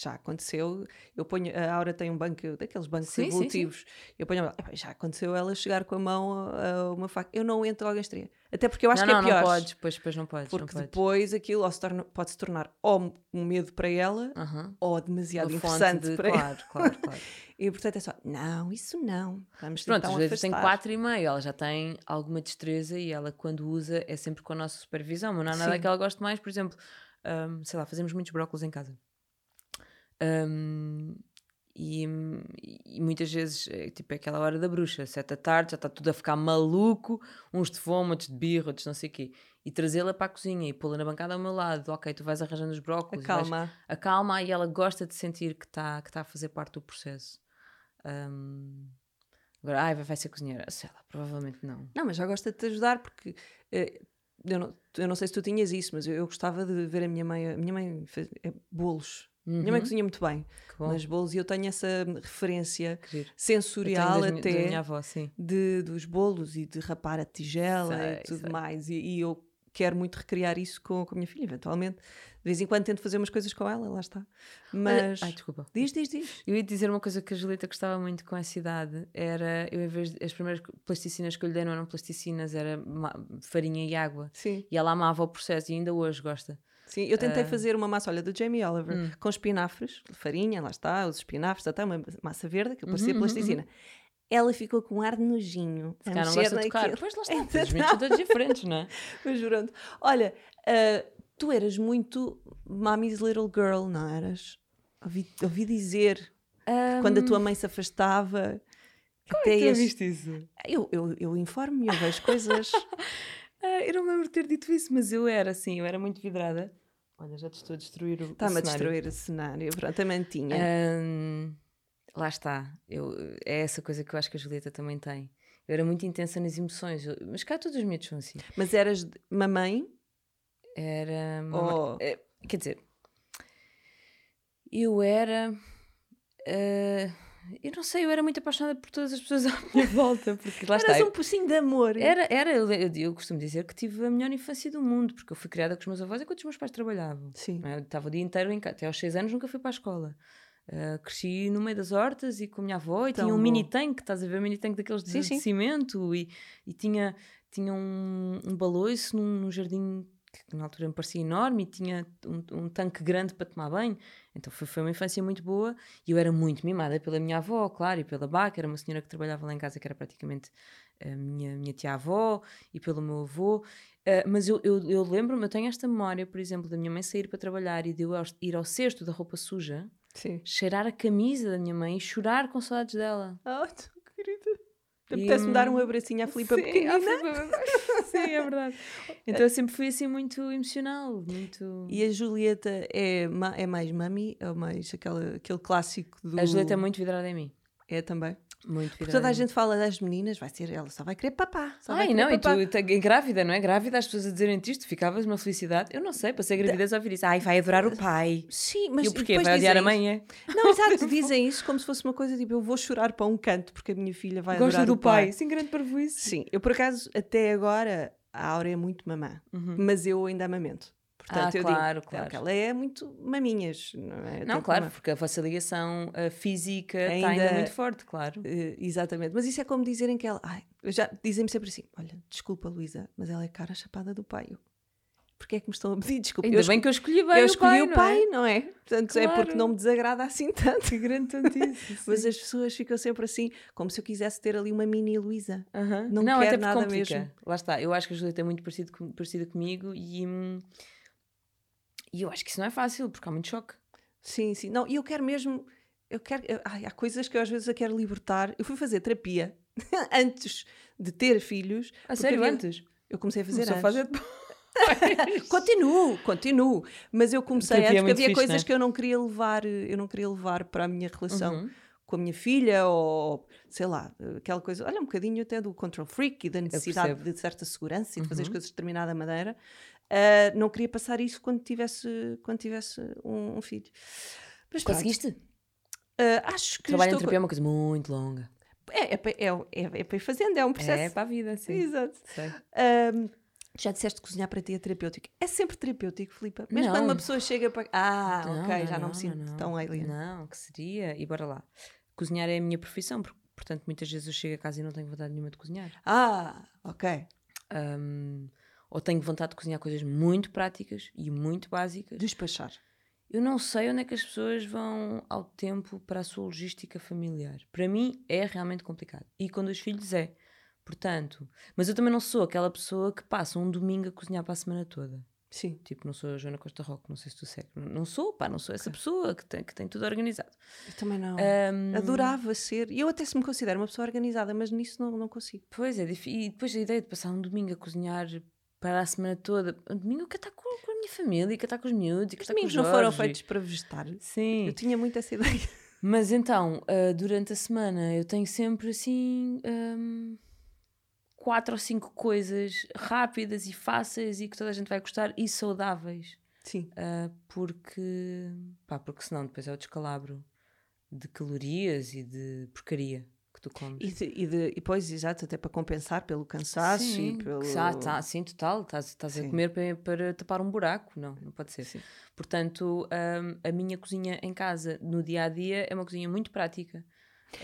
já aconteceu, eu ponho, a Aura tem um banco, daqueles bancos sim, evolutivos, sim, sim. eu ponho, já aconteceu ela chegar com a mão a, uma faca, eu não entro logo em estria. Até porque eu acho não, que é pior. Não, podes, depois, depois não podes. Porque não depois aquilo se torna, pode se tornar ou um medo para ela uh -huh. ou demasiado interessante de, para claro, ela. Claro, claro. e portanto é só, não, isso não. Vamos Pronto, às vezes tem quatro e meio, ela já tem alguma destreza e ela quando usa é sempre com a nossa supervisão, mas não há nada que ela goste mais, por exemplo, um, sei lá, fazemos muitos brócolos em casa. Um, e, e, muitas vezes, é, tipo, é aquela hora da bruxa, sete da tarde, já está tudo a ficar maluco, uns de fome, outros de birro, outros não sei o quê. E trazê-la para a cozinha e pô-la na bancada ao meu lado, ok, tu vais arranjando os brócolis. Acalma. acalma e ela gosta de sentir que está que tá a fazer parte do processo. Um, agora, ai, vai ser cozinheira. Sei lá, provavelmente não. Não, mas já gosta de te ajudar porque... Eh, eu não, eu não sei se tu tinhas isso, mas eu, eu gostava de ver a minha mãe. A minha mãe fez é, bolos Uhum. Minha mãe cozinha muito bem, mas bolos, e eu tenho essa referência sensorial das, até minha avó, de, dos bolos e de rapar a tigela sei, e tudo sei. mais. E, e, eu quero muito recriar isso com, com a minha filha, eventualmente. De vez em quando tento fazer umas coisas com ela, lá está. Mas. Ai, desculpa. Diz, diz, diz. Eu ia dizer uma coisa que a Julieta gostava muito com essa idade: era, eu, em vez de, as primeiras plasticinas que eu lhe dei não eram plasticinas, era farinha e água. Sim. E ela amava o processo e ainda hoje gosta. Sim, eu tentei uh... fazer uma massa, olha, do Jamie Oliver, hum. com espinafres, farinha, lá está, os espinafres, até uma massa verde, que parecia uhum, plasticina. Uhum. Ela ficou com um ar de nojinho. Se calhar não gosta de tocar. Pois lá está, mitos todos diferentes, não é? Mas jurando. Olha, uh, tu eras muito Mommy's Little Girl, não eras? Ouvi, ouvi dizer, um... quando a tua mãe se afastava... Como é que tu viste isso? Eu, eu, eu informo-me, eu vejo coisas... Ah, eu não lembro de ter dito isso, mas eu era assim, eu era muito vidrada. Olha, já te estou a destruir o, Está-me a destruir o cenário, pronto, a mantinha. Um, lá está, eu, é essa coisa que eu acho que a Julieta também tem. Eu era muito intensa nas emoções, eu, mas cá todos os miúdos são assim. Mas eras mamãe? Era. Mamãe, oh. é, quer dizer, eu era. Uh, eu não sei, eu era muito apaixonada por todas as pessoas à minha volta. Porque lá Eras está. um pocinho de amor. Era, era eu, eu, eu, costumo dizer que tive a melhor infância do mundo, porque eu fui criada com os meus avós enquanto os meus pais trabalhavam. Sim. Eu estava o dia inteiro em casa, até aos 6 anos nunca fui para a escola. Uh, cresci no meio das hortas e com a minha avó e tinha um mini tanque, estás a ver? Um mini tanque daqueles de, sim, de cimento e, e tinha, tinha um, um baloiço num, num jardim que na altura me parecia enorme e tinha um, um, tanque grande para tomar banho. Então foi, foi uma infância muito boa e eu era muito mimada pela minha avó, claro, e pela Bá, que era uma senhora que trabalhava lá em casa, que era praticamente a minha, minha tia-avó, e pelo meu avô. Uh, mas eu, eu, eu lembro-me, eu tenho esta memória, por exemplo, da minha mãe sair para trabalhar e de eu ir ao cesto da roupa suja, Sim. cheirar a camisa da minha mãe e chorar com saudades dela. Ah, oh, querida. Apetece-me dar um abracinho à Filipa Sim, pequenina. à Filipa- Sim, é verdade. Então eu sempre fui assim muito emocional, muito... E a Julieta é, ma- é mais mami ou mais aquela, aquele clássico do. A Julieta é muito vidrada em mim. É também. Muito Porque toda a gente fala das meninas, vai ser ela, só vai querer papá. Só Ai, não, e papá. tu tá- grávida, não é? Grávida, as pessoas a dizerem-te isto, ficavas uma felicidade. Eu não sei, passei a gravidez a ouvir isso. Ai, vai adorar o pai. Sim, mas e o porquê? Vai odiar a mãe, é? Não, exato, dizem isso como se fosse uma coisa tipo, eu vou chorar para um canto porque a minha filha vai Gosta adorar do o pai. pai. Sim, grande parvoíce. Sim, eu por acaso, até agora, a Aura é muito mamã, mas eu ainda amamento. Portanto, Ah, eu claro, digo, claro. ela é muito maminhas, não é? Não, claro, uma- porque a vossa ligação uh, física está Ainda- ainda muito forte, claro. Eh, exatamente, mas isso é como dizerem que ela. Ai, já dizem-me sempre assim: olha, desculpa, Luísa, mas ela é cara chapada do pai. Eu, Porquê é que me estão a pedir desculpa? Ainda eu bem que eu escolhi bem eu o escolhi pai, o não pai, é? não é? Portanto, é porque Claro. não me desagrada assim tanto. Grande tontice. Mas sim. as pessoas ficam sempre assim, como se eu quisesse ter ali uma mini Luísa. Aham. não Não, quero até porque nada complica. mesmo. Lá está. Eu acho que a Julieta é muito parecido com- parecida comigo e, hum, e eu acho que isso não é fácil, porque há muito choque. Sim, sim. Não, e eu quero mesmo. Eu quero. eu- ai, há coisas que eu às vezes eu quero libertar. Eu fui fazer terapia antes de ter filhos. A sério, havia- antes? Eu comecei a fazer Começou a antes. fazer Continuo, continuo. Mas eu comecei é antes porque havia fixe, coisas não é? que eu não queria levar, eu não queria levar para a minha relação Uhum. com a minha filha ou sei lá, aquela coisa, olha um bocadinho até do control freak e da necessidade de certa segurança e de fazer as Uhum. coisas de determinada maneira. Ah, não queria passar isso quando tivesse, quando tivesse um, um filho. Mas Conseguiste? ah, acho que Trabalho em terapia é uma coisa muito longa. é, é, para- é, é, é para ir fazendo, é um processo. É para a vida, sim. Exato. Ahm, já disseste que cozinhar para ti é terapêutico. É sempre terapêutico, Filipa. Mesmo quando Não. uma pessoa chega para. Ah, Não, ok, já não, não, me sinto tão alien. Não, que seria. E bora lá. Cozinhar é a minha profissão, por- portanto, muitas vezes eu chego a casa e não tenho vontade nenhuma de cozinhar. Ah, ok. Ahm, ou tenho vontade de cozinhar coisas muito práticas e muito básicas. Despachar. Eu não sei onde é que as pessoas vão ao tempo para a sua logística familiar. Para mim é realmente complicado. E com dois filhos é. Portanto, mas eu também não sou aquela pessoa que passa um domingo a cozinhar para a semana toda. Sim. Tipo, não sou a Joana Costa Roque, não sei se tu segues. Não- sou, pá, não sou essa pessoa que tem, que tem tudo organizado. Eu também não. Ahm, Adorava ser. E eu até se me considero uma pessoa organizada, mas nisso não, não consigo. Pois é, e depois a ideia de passar um domingo a cozinhar para a semana toda. Um domingo eu quero estar com, com a minha família, quero estar com os miúdos, e Os estar com o domingos não foram feitos para vegetar. Sim. Eu tinha muito essa ideia. Mas então, ah, durante a semana eu tenho sempre assim ahm, quatro ou cinco coisas rápidas e fáceis e que toda a gente vai gostar e saudáveis. Sim. Ah, porque, pá, porque senão depois é o descalabro de calorias e de porcaria que tu comes. E, de, e, de, e depois, exato, até para compensar pelo cansaço sim, e pelo. tá, sim, total. Estás, estás a Sim. comer para, para tapar um buraco. Não, não pode ser. Sim. Portanto, ahm, a minha cozinha em casa, no dia a dia, é uma cozinha muito prática.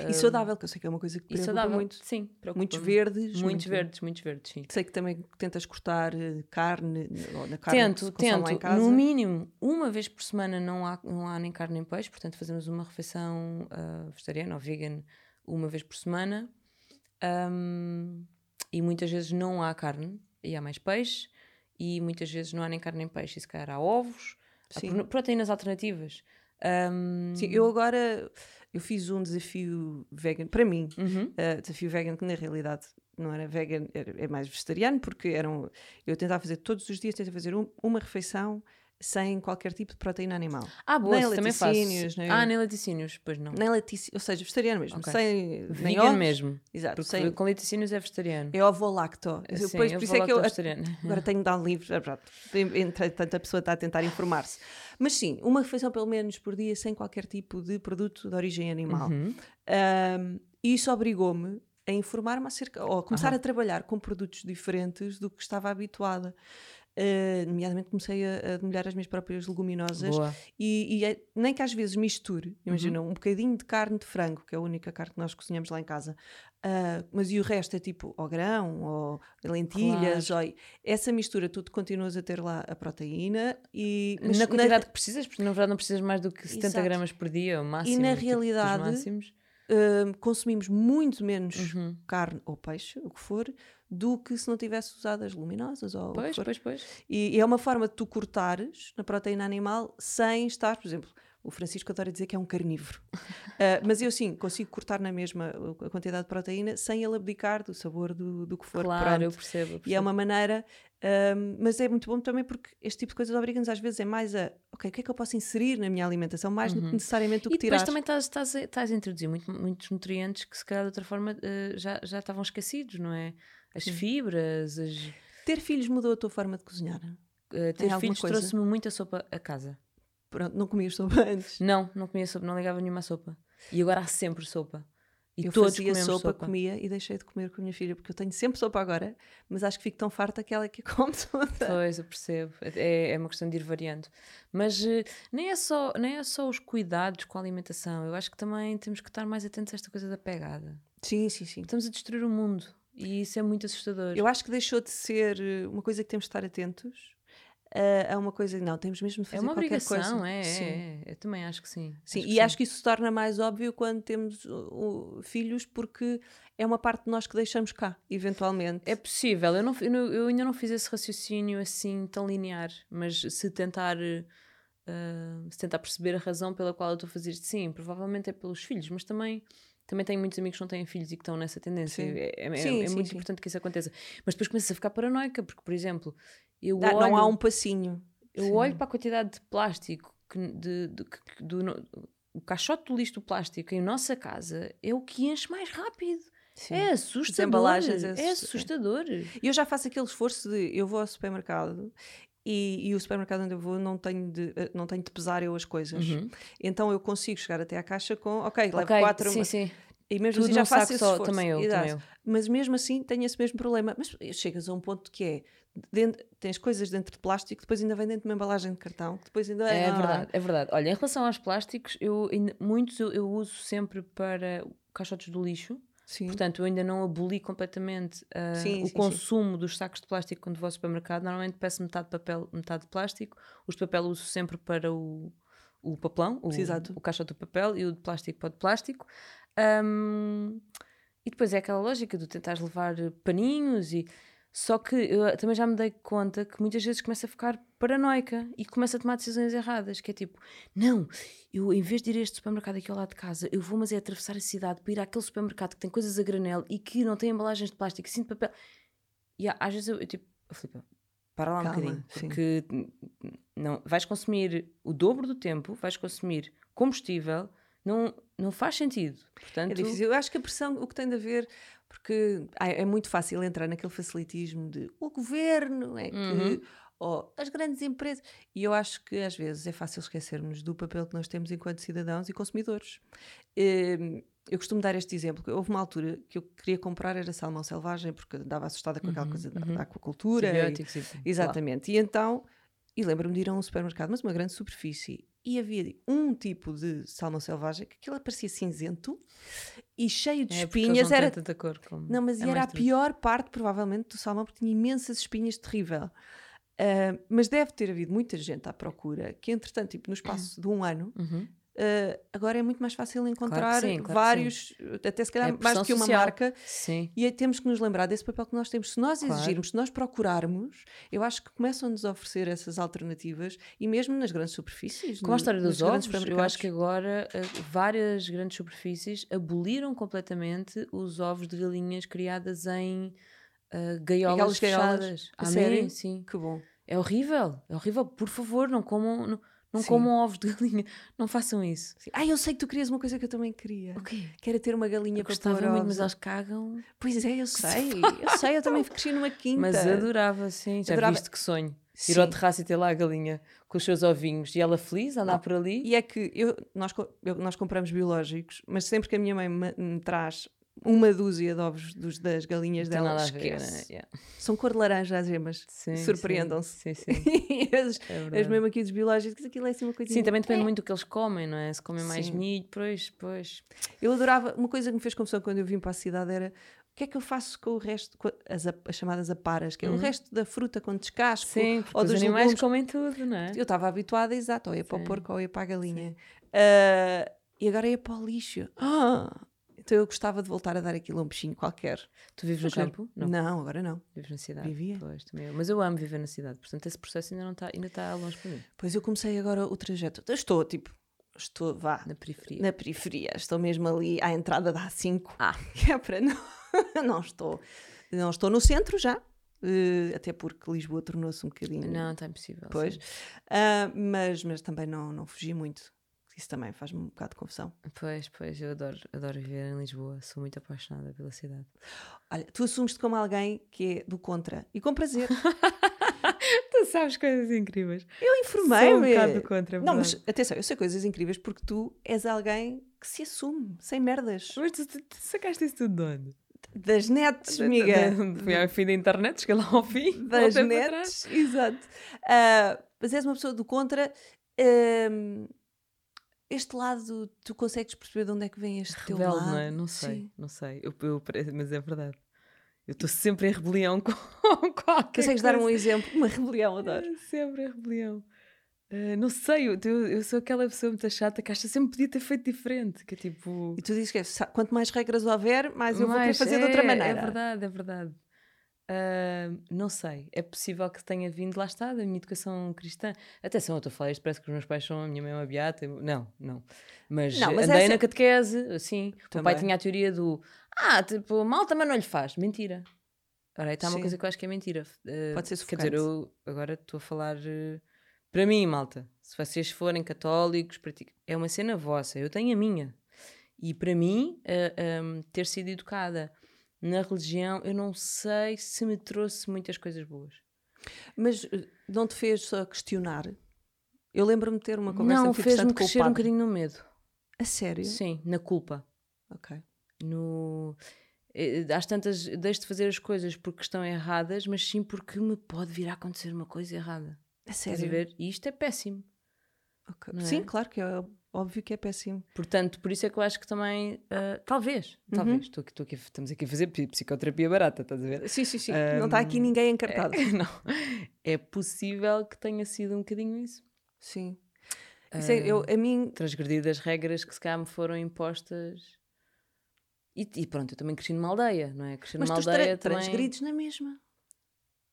E saudável, que eu sei que é uma coisa que preocupa saudável. muito. Sim, preocupa Muitos muito. verdes. Muitos muito- verdes, muitos verdes, sim. Sei que também tentas cortar eh, carne, ou na carne que Tento, lá em tento. casa. No mínimo, uma vez por semana não há, não há nem carne nem peixe, portanto fazemos uma refeição ah, vegetariana ou vegan uma vez por semana. Ahm, e muitas vezes não há carne e há mais peixe. E muitas vezes não há nem carne nem peixe, e se calhar há ovos, há proteínas alternativas. Ahm, Sim, eu agora eu fiz um desafio vegan para mim, uhum. uh, desafio vegan que na realidade não era vegan, era, é mais vegetariano, porque eram, eu tentava fazer todos os dias, tentava fazer um- uma refeição sem qualquer tipo de proteína animal. Ah, boa, nem também faço. laticínios, nem- Ah, nem laticínios, pois não. Nem laticínio, ou seja, vegetariano mesmo, Ok. sem Vegan ovos, mesmo. Exato, Porque sem, com laticínios é vegetariano. é ovo-lacto. Sim, Depois, eu por isso é que eu vegetariano. agora tenho de dar um livro, é. Entretanto, a pessoa está a tentar informar-se. Mas sim, uma refeição pelo menos por dia sem qualquer tipo de produto de origem animal. Uhum. Um, isso obrigou-me a informar-me acerca, ou a começar Aham. a trabalhar com produtos diferentes do que estava habituada. Uh, nomeadamente comecei a, a demolhar as minhas próprias leguminosas Boa. e, e é- nem que às vezes misture, imagina, Uhum. um bocadinho de carne de frango, que é a única carne que nós cozinhamos lá em casa, ah, mas e o resto é tipo ou grão, ou lentilhas, ou, essa mistura, tu continuas a ter lá a proteína e mas na quantidade que precisas, porque na verdade não precisas mais do que 70 Exato. gramas por dia, o máximo. na tipo, realidade, máximos. ah, consumimos muito menos Uhum. carne ou peixe, o que for, do que se não tivesse usado as luminosas ou Pois, pois, pois. E, e é uma forma de tu cortares na proteína animal sem estar, por exemplo, O Francisco adora dizer que é um carnívoro. uh, mas eu sim, consigo cortar na mesma a quantidade de proteína sem ele abdicar do sabor do, do que for. Claro, eu percebo, eu percebo, E é uma maneira. mas é muito bom também porque este tipo de coisas obriga-nos às vezes é mais a ok, o que é que eu posso inserir na minha alimentação, mais uhum. do que necessariamente o que tirar. E depois também estás, estás, estás a introduzir muito, muitos nutrientes que se calhar de outra forma uh, já, já estavam esquecidos, não é? As fibras, as... Ter filhos mudou a tua forma de cozinhar? Uh, ter filhos trouxe-me muita sopa a casa. Pronto, não comias sopa antes? Não, não comia sopa, não ligava nenhuma sopa. E agora há sempre sopa. E eu todos fazia sopa, sopa, comia e deixei de comer com a minha filha, porque eu tenho sempre sopa agora, mas acho que fico tão farta que ela é que come toda. Pois, eu percebo. É, é uma questão de ir variando. Mas uh, nem, é só, nem é só os cuidados com a alimentação, eu acho que também temos que estar mais atentos a esta coisa da pegada. Sim, sim, sim. Estamos a destruir o mundo e isso é muito assustador. Eu acho que deixou de ser eh, uma coisa que temos de estar atentos uh, a uma coisa não, temos mesmo de fazer é uma obrigação, coisa. É, é, é, eu também acho que sim. Sim, acho e acho que isso se torna mais óbvio quando temos uh, filhos, porque é uma parte de nós que deixamos cá, eventualmente. É possível, eu, não, eu ainda não fiz esse raciocínio assim tão linear, mas se tentar. Uh, se tentar perceber a razão pela qual eu estou a fazer sim, provavelmente é pelos filhos, mas também também tenho muitos amigos que não têm filhos e que estão nessa tendência. Sim. É, é, sim, é, é sim, muito importante que isso aconteça. Mas depois começas a ficar paranoica, porque, por exemplo, eu Dá, olho, não há um passinho. Eu olho para a quantidade de plástico que, de, de, do, o caixote do lixo do plástico em nossa casa é o que enche mais rápido. Sim. É assustador. É, é assustador. E eu já faço aquele esforço de eu vou ao supermercado e, e, o supermercado onde eu vou não tenho de, eh, não tenho de pesar eu as coisas. Uhum. Então eu consigo chegar até à caixa com, ok, levo okay, quatro. Sim, sim. E mesmo Tudo assim já faço esse só, esforço. Também eu, também eu. Mas mesmo assim tenho esse mesmo problema. Mas chegas a um ponto que é dentro, tens coisas dentro de plástico, depois ainda vem dentro de uma embalagem de cartão, depois ainda é. É verdade, é verdade. Olha, em relação aos plásticos, eu muitos eu, eu uso sempre para caixotes do lixo. Sim. Portanto, eu ainda não aboli completamente uh, sim, o sim, consumo dos sacos de plástico quando vou ao supermercado. Normalmente peço metade de papel, metade de plástico. Os de papel uso sempre para o, o papelão, o, o caixote do papel, e o de plástico para o de plástico. Um, e depois é aquela lógica de tentar levar paninhos e só que eu também já me dei conta que muitas vezes começa a ficar paranoica e começa a tomar decisões erradas, que é tipo, não, eu em vez de ir a este supermercado aqui ao lado de casa, eu vou mas é atravessar a cidade para ir àquele supermercado que tem coisas a granel e que não tem embalagens de plástico, sim de papel. E às vezes eu, eu tipo, eu Filipe, para lá um Calma, bocadinho, porque não, vais consumir o dobro do tempo, vais consumir combustível, não, não faz sentido. Portanto, é difícil. Eu acho que a pressão, o que tem de haver porque é muito fácil entrar naquele facilitismo de o governo é que. Uhum. Ou as grandes empresas. E eu acho que às vezes é fácil esquecermos do papel que nós temos enquanto cidadãos e consumidores. Hum, eu costumo dar este exemplo. Houve uma altura que eu queria comprar era salmão selvagem, porque andava assustada com aquela uhum, coisa uhum. da, aquacultura. E, exatamente. E então, e lembro-me de ir a um supermercado, mas uma grande superfície, e havia um tipo de salmão selvagem que aquilo parecia cinzento e cheio de é, espinhas. Não era tanta cor como Não, mas é era a pior parte, provavelmente, do salmão, porque tinha imensas espinhas terrível. Uh, mas deve ter havido muita gente à procura que, entretanto, tipo, no espaço de um ano, uhum. Uh, agora é muito mais fácil encontrar claro sim, claro vários, até se calhar é mais do que uma social. marca. Sim. E aí temos que nos lembrar desse papel que nós temos. Se nós exigirmos, claro. se nós procurarmos, eu acho que começam-nos a oferecer essas alternativas e mesmo nas grandes superfícies. Com a história dos ovos, eu acho que agora uh, várias grandes superfícies aboliram completamente os ovos de galinhas criadas em uh, gaiolas fechadas. A sério? Sim. Que bom. É horrível, é horrível. Por favor, não comam. Não, não Sim. comam ovos de galinha. Não façam isso. Sim. Ah, eu sei que tu querias uma coisa que eu também queria. O quê? Que era ter uma galinha eu para gostava muito, mas elas cagam. Pois é, eu sei. eu sei, eu também cresci numa quinta. Mas adorava, sim. Já adorava. viste que sonho. Sim. Ir ao terraço e ter lá a galinha com os seus ovinhos e ela feliz, andar ah, por ali. E é que eu, nós, eu, nós compramos biológicos, mas sempre que a minha mãe me, me traz uma dúzia de ovos dos, das galinhas dela. Nada esquece. Ver, né? yeah. São cor de laranja as gemas. Surpreendam-se. Sim, sim. sim. as, é as mesmo aqui dos biológicos, aquilo é assim uma coisa. Sim, também depende é. muito do que eles comem, não é? Se comem mais milho, pois, pois. Eu adorava, uma coisa que me fez confusão quando eu vim para a cidade era o que é que eu faço com o resto, com as, as chamadas aparas, que é uhum. o resto da fruta quando descasco? Sim, ou dos os animais legumes. comem tudo, não é? Eu estava habituada, exato, ou ia para o porco ou ia para a galinha. Uh, e agora ia para o lixo. Ah, então eu gostava de voltar a dar aquilo a um bichinho qualquer. Tu vives no campo? Não. não, agora não. Vives na cidade? Vivia. Pois, também eu. Mas eu amo viver na cidade, portanto esse processo ainda não está ainda está longe para mim. Pois eu comecei agora o trajeto. Estou, tipo, estou, vá, Na periferia. na periferia. Estou mesmo ali à entrada da A5. Ah. Que é para não. não estou. Não estou no centro já. eh, até porque Lisboa tornou-se um bocadinho. Não, está impossível. Pois. Ah, mas, mas também não, não fugi muito. Isso também faz-me um bocado de confusão. Pois, pois, eu adoro, adoro viver em Lisboa. Sou muito apaixonada pela cidade. Olha, tu assumes-te como alguém que é do contra. E com prazer. tu sabes coisas incríveis. Eu Sou um informei-me. bocado do contra. Não, mas atenção, eu sei coisas incríveis porque tu és alguém que se assume, sem merdas. Mas tu, tu- tu sacaste isso tudo de onde? Das nets, amiga. Fui ao fim da internet, cheguei lá ao fim. Das nets, exato. Ah, mas és uma pessoa do contra. ahm, este lado, tu consegues perceber de onde é que vem este teu Rebelde, lado? não é? Não sei, Sim. não sei. Eu, eu mas é verdade. Eu estou sempre em rebelião com qualquer Consegues dar um coisa. exemplo? Uma rebelião, adoro. É sempre em rebelião. Ah, não sei, eu, eu, sou aquela pessoa muito chata que acha que sempre podia ter feito diferente. Que é tipo. E tu dizes que é, quanto mais regras houver, mais eu vou querer fazer de é, outra maneira. É verdade, é verdade. Ah, não sei, é possível que tenha vindo, lá está, da minha educação cristã. Atenção, eu estou a falar isto, parece que os meus pais são a minha mãe é uma beata. Não, não. Mas, Não, mas andei essa- na catequese, assim. O pai tinha a teoria do ah, tipo, mal também não lhe faz. Mentira. Ora, está uma coisa que eu acho que é mentira. Ah, Pode ser Quer dizer, eu agora estou a falar eh, para mim, malta. Se vocês forem católicos, pratic- é uma cena vossa. Eu tenho a minha. E para mim, ehm, ter sido educada na religião, eu não sei se me trouxe muitas coisas boas. Mas eh, não te fez só questionar? Eu lembro-me de ter uma conversa não, fez-me crescer um bocadinho no medo. A sério? Sim, na culpa. Ok. No... eh, Às tantas, deixo de fazer as coisas porque estão erradas, mas sim porque me pode vir a acontecer uma coisa errada. A Estás a sério? ver? E isto é péssimo. Ok. Não é? Sim, claro que é óbvio que é péssimo. Portanto, por isso é que eu acho que também, ah, talvez, Uhum. talvez, aqui, estamos aqui a fazer psi- psicoterapia barata, estás a ver? Sim, sim, sim. não está aqui ninguém encartado. É, não, é possível que tenha sido um bocadinho isso. Sim. Isso é- eu, a mim, Transgredir as regras que se calhar me foram impostas. E, e pronto, eu também cresci numa aldeia, não é? Cresci mas numa tu aldeia tra também. transgrides na mesma.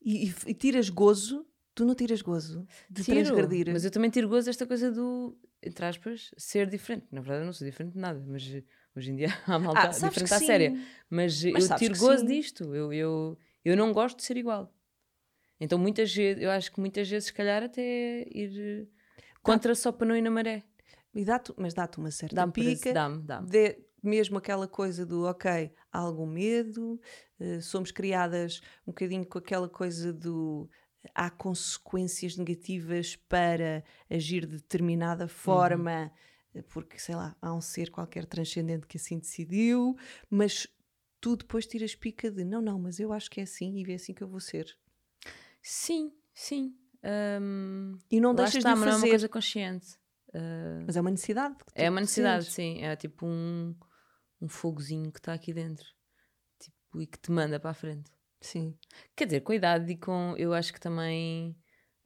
E, e- e tiras gozo, tu não tiras gozo de Tiro, transgredir. Mas eu também tiro gozo desta coisa do, entre aspas, ser diferente. Na verdade, eu não sou diferente de nada, mas hoje em dia há malta Ah, diferente à séria. Mas, Mas eu tiro gozo sim. disto. Eu, eu, eu não gosto de ser igual. Então, muitas vezes, eu acho que muitas vezes, se calhar, até ir contra só para não ir na maré. E dá-te- mas dá-te uma certa prazer- pica. dá-me, dá-me. de- mesmo aquela coisa do ok, há algum medo, eh, somos criadas um bocadinho com aquela coisa do há consequências negativas para agir de determinada forma, eh, porque sei lá, há um ser qualquer transcendente que assim decidiu, mas tu depois tiras pica de não, não, mas eu acho que é assim e é assim que eu vou ser. Sim, sim. Ahm, E não deixas está, de mas não é uma fazer. coisa consciente. Ah, Mas é uma necessidade. é uma necessidade, sim. É tipo um, um fogozinho que está aqui dentro. Tipo, e que te manda para a frente. Sim. Quer dizer, com a idade e com. Eu acho que também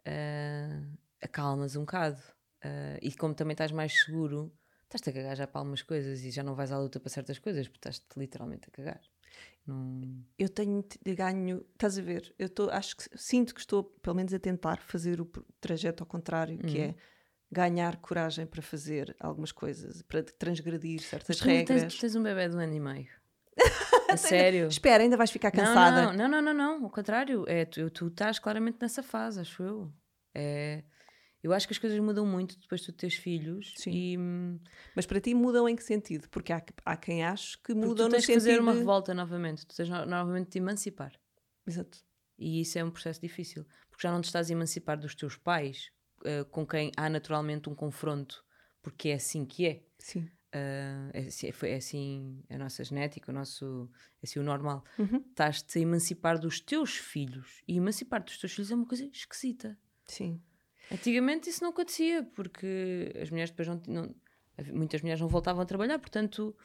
ah, acalmas um bocado. Ah, e como também estás mais seguro, estás-te a cagar já para algumas coisas e já não vais à luta para certas coisas, porque estás-te literalmente a cagar. Não... eu tenho ganho, estás a ver? Eu tô, acho que sinto que estou, pelo menos, a tentar fazer o trajeto ao contrário, que Uhum. é ganhar coragem para fazer algumas coisas, para transgredir certas Mas regras. tens, tu tens um bebê de um ano e meio. a sério. Espera, ainda vais ficar cansada. Não, não, não, não, não, ao contrário. É, tu, tu estás claramente nessa fase, acho eu. É, eu acho que as coisas mudam muito depois de tu teres filhos Sim. e Mas para ti mudam em que sentido? Porque há, há quem ache que mudam tu no tens que sentido fazer uma revolta novamente. Tu tens no- novamente de te emancipar. Exato. E isso é um processo difícil, porque já não te estás a emancipar dos teus pais, eh, com quem há naturalmente um confronto, porque é assim que é. Sim. Ah, é, assim- foi- é assim a nossa genética, o nosso, é assim o normal. Uhum. Estás-te a emancipar dos teus filhos. E emancipar dos teus filhos é uma coisa esquisita. Sim. Antigamente isso não acontecia, porque as mulheres depois não, não- muitas mulheres não voltavam a trabalhar, portanto.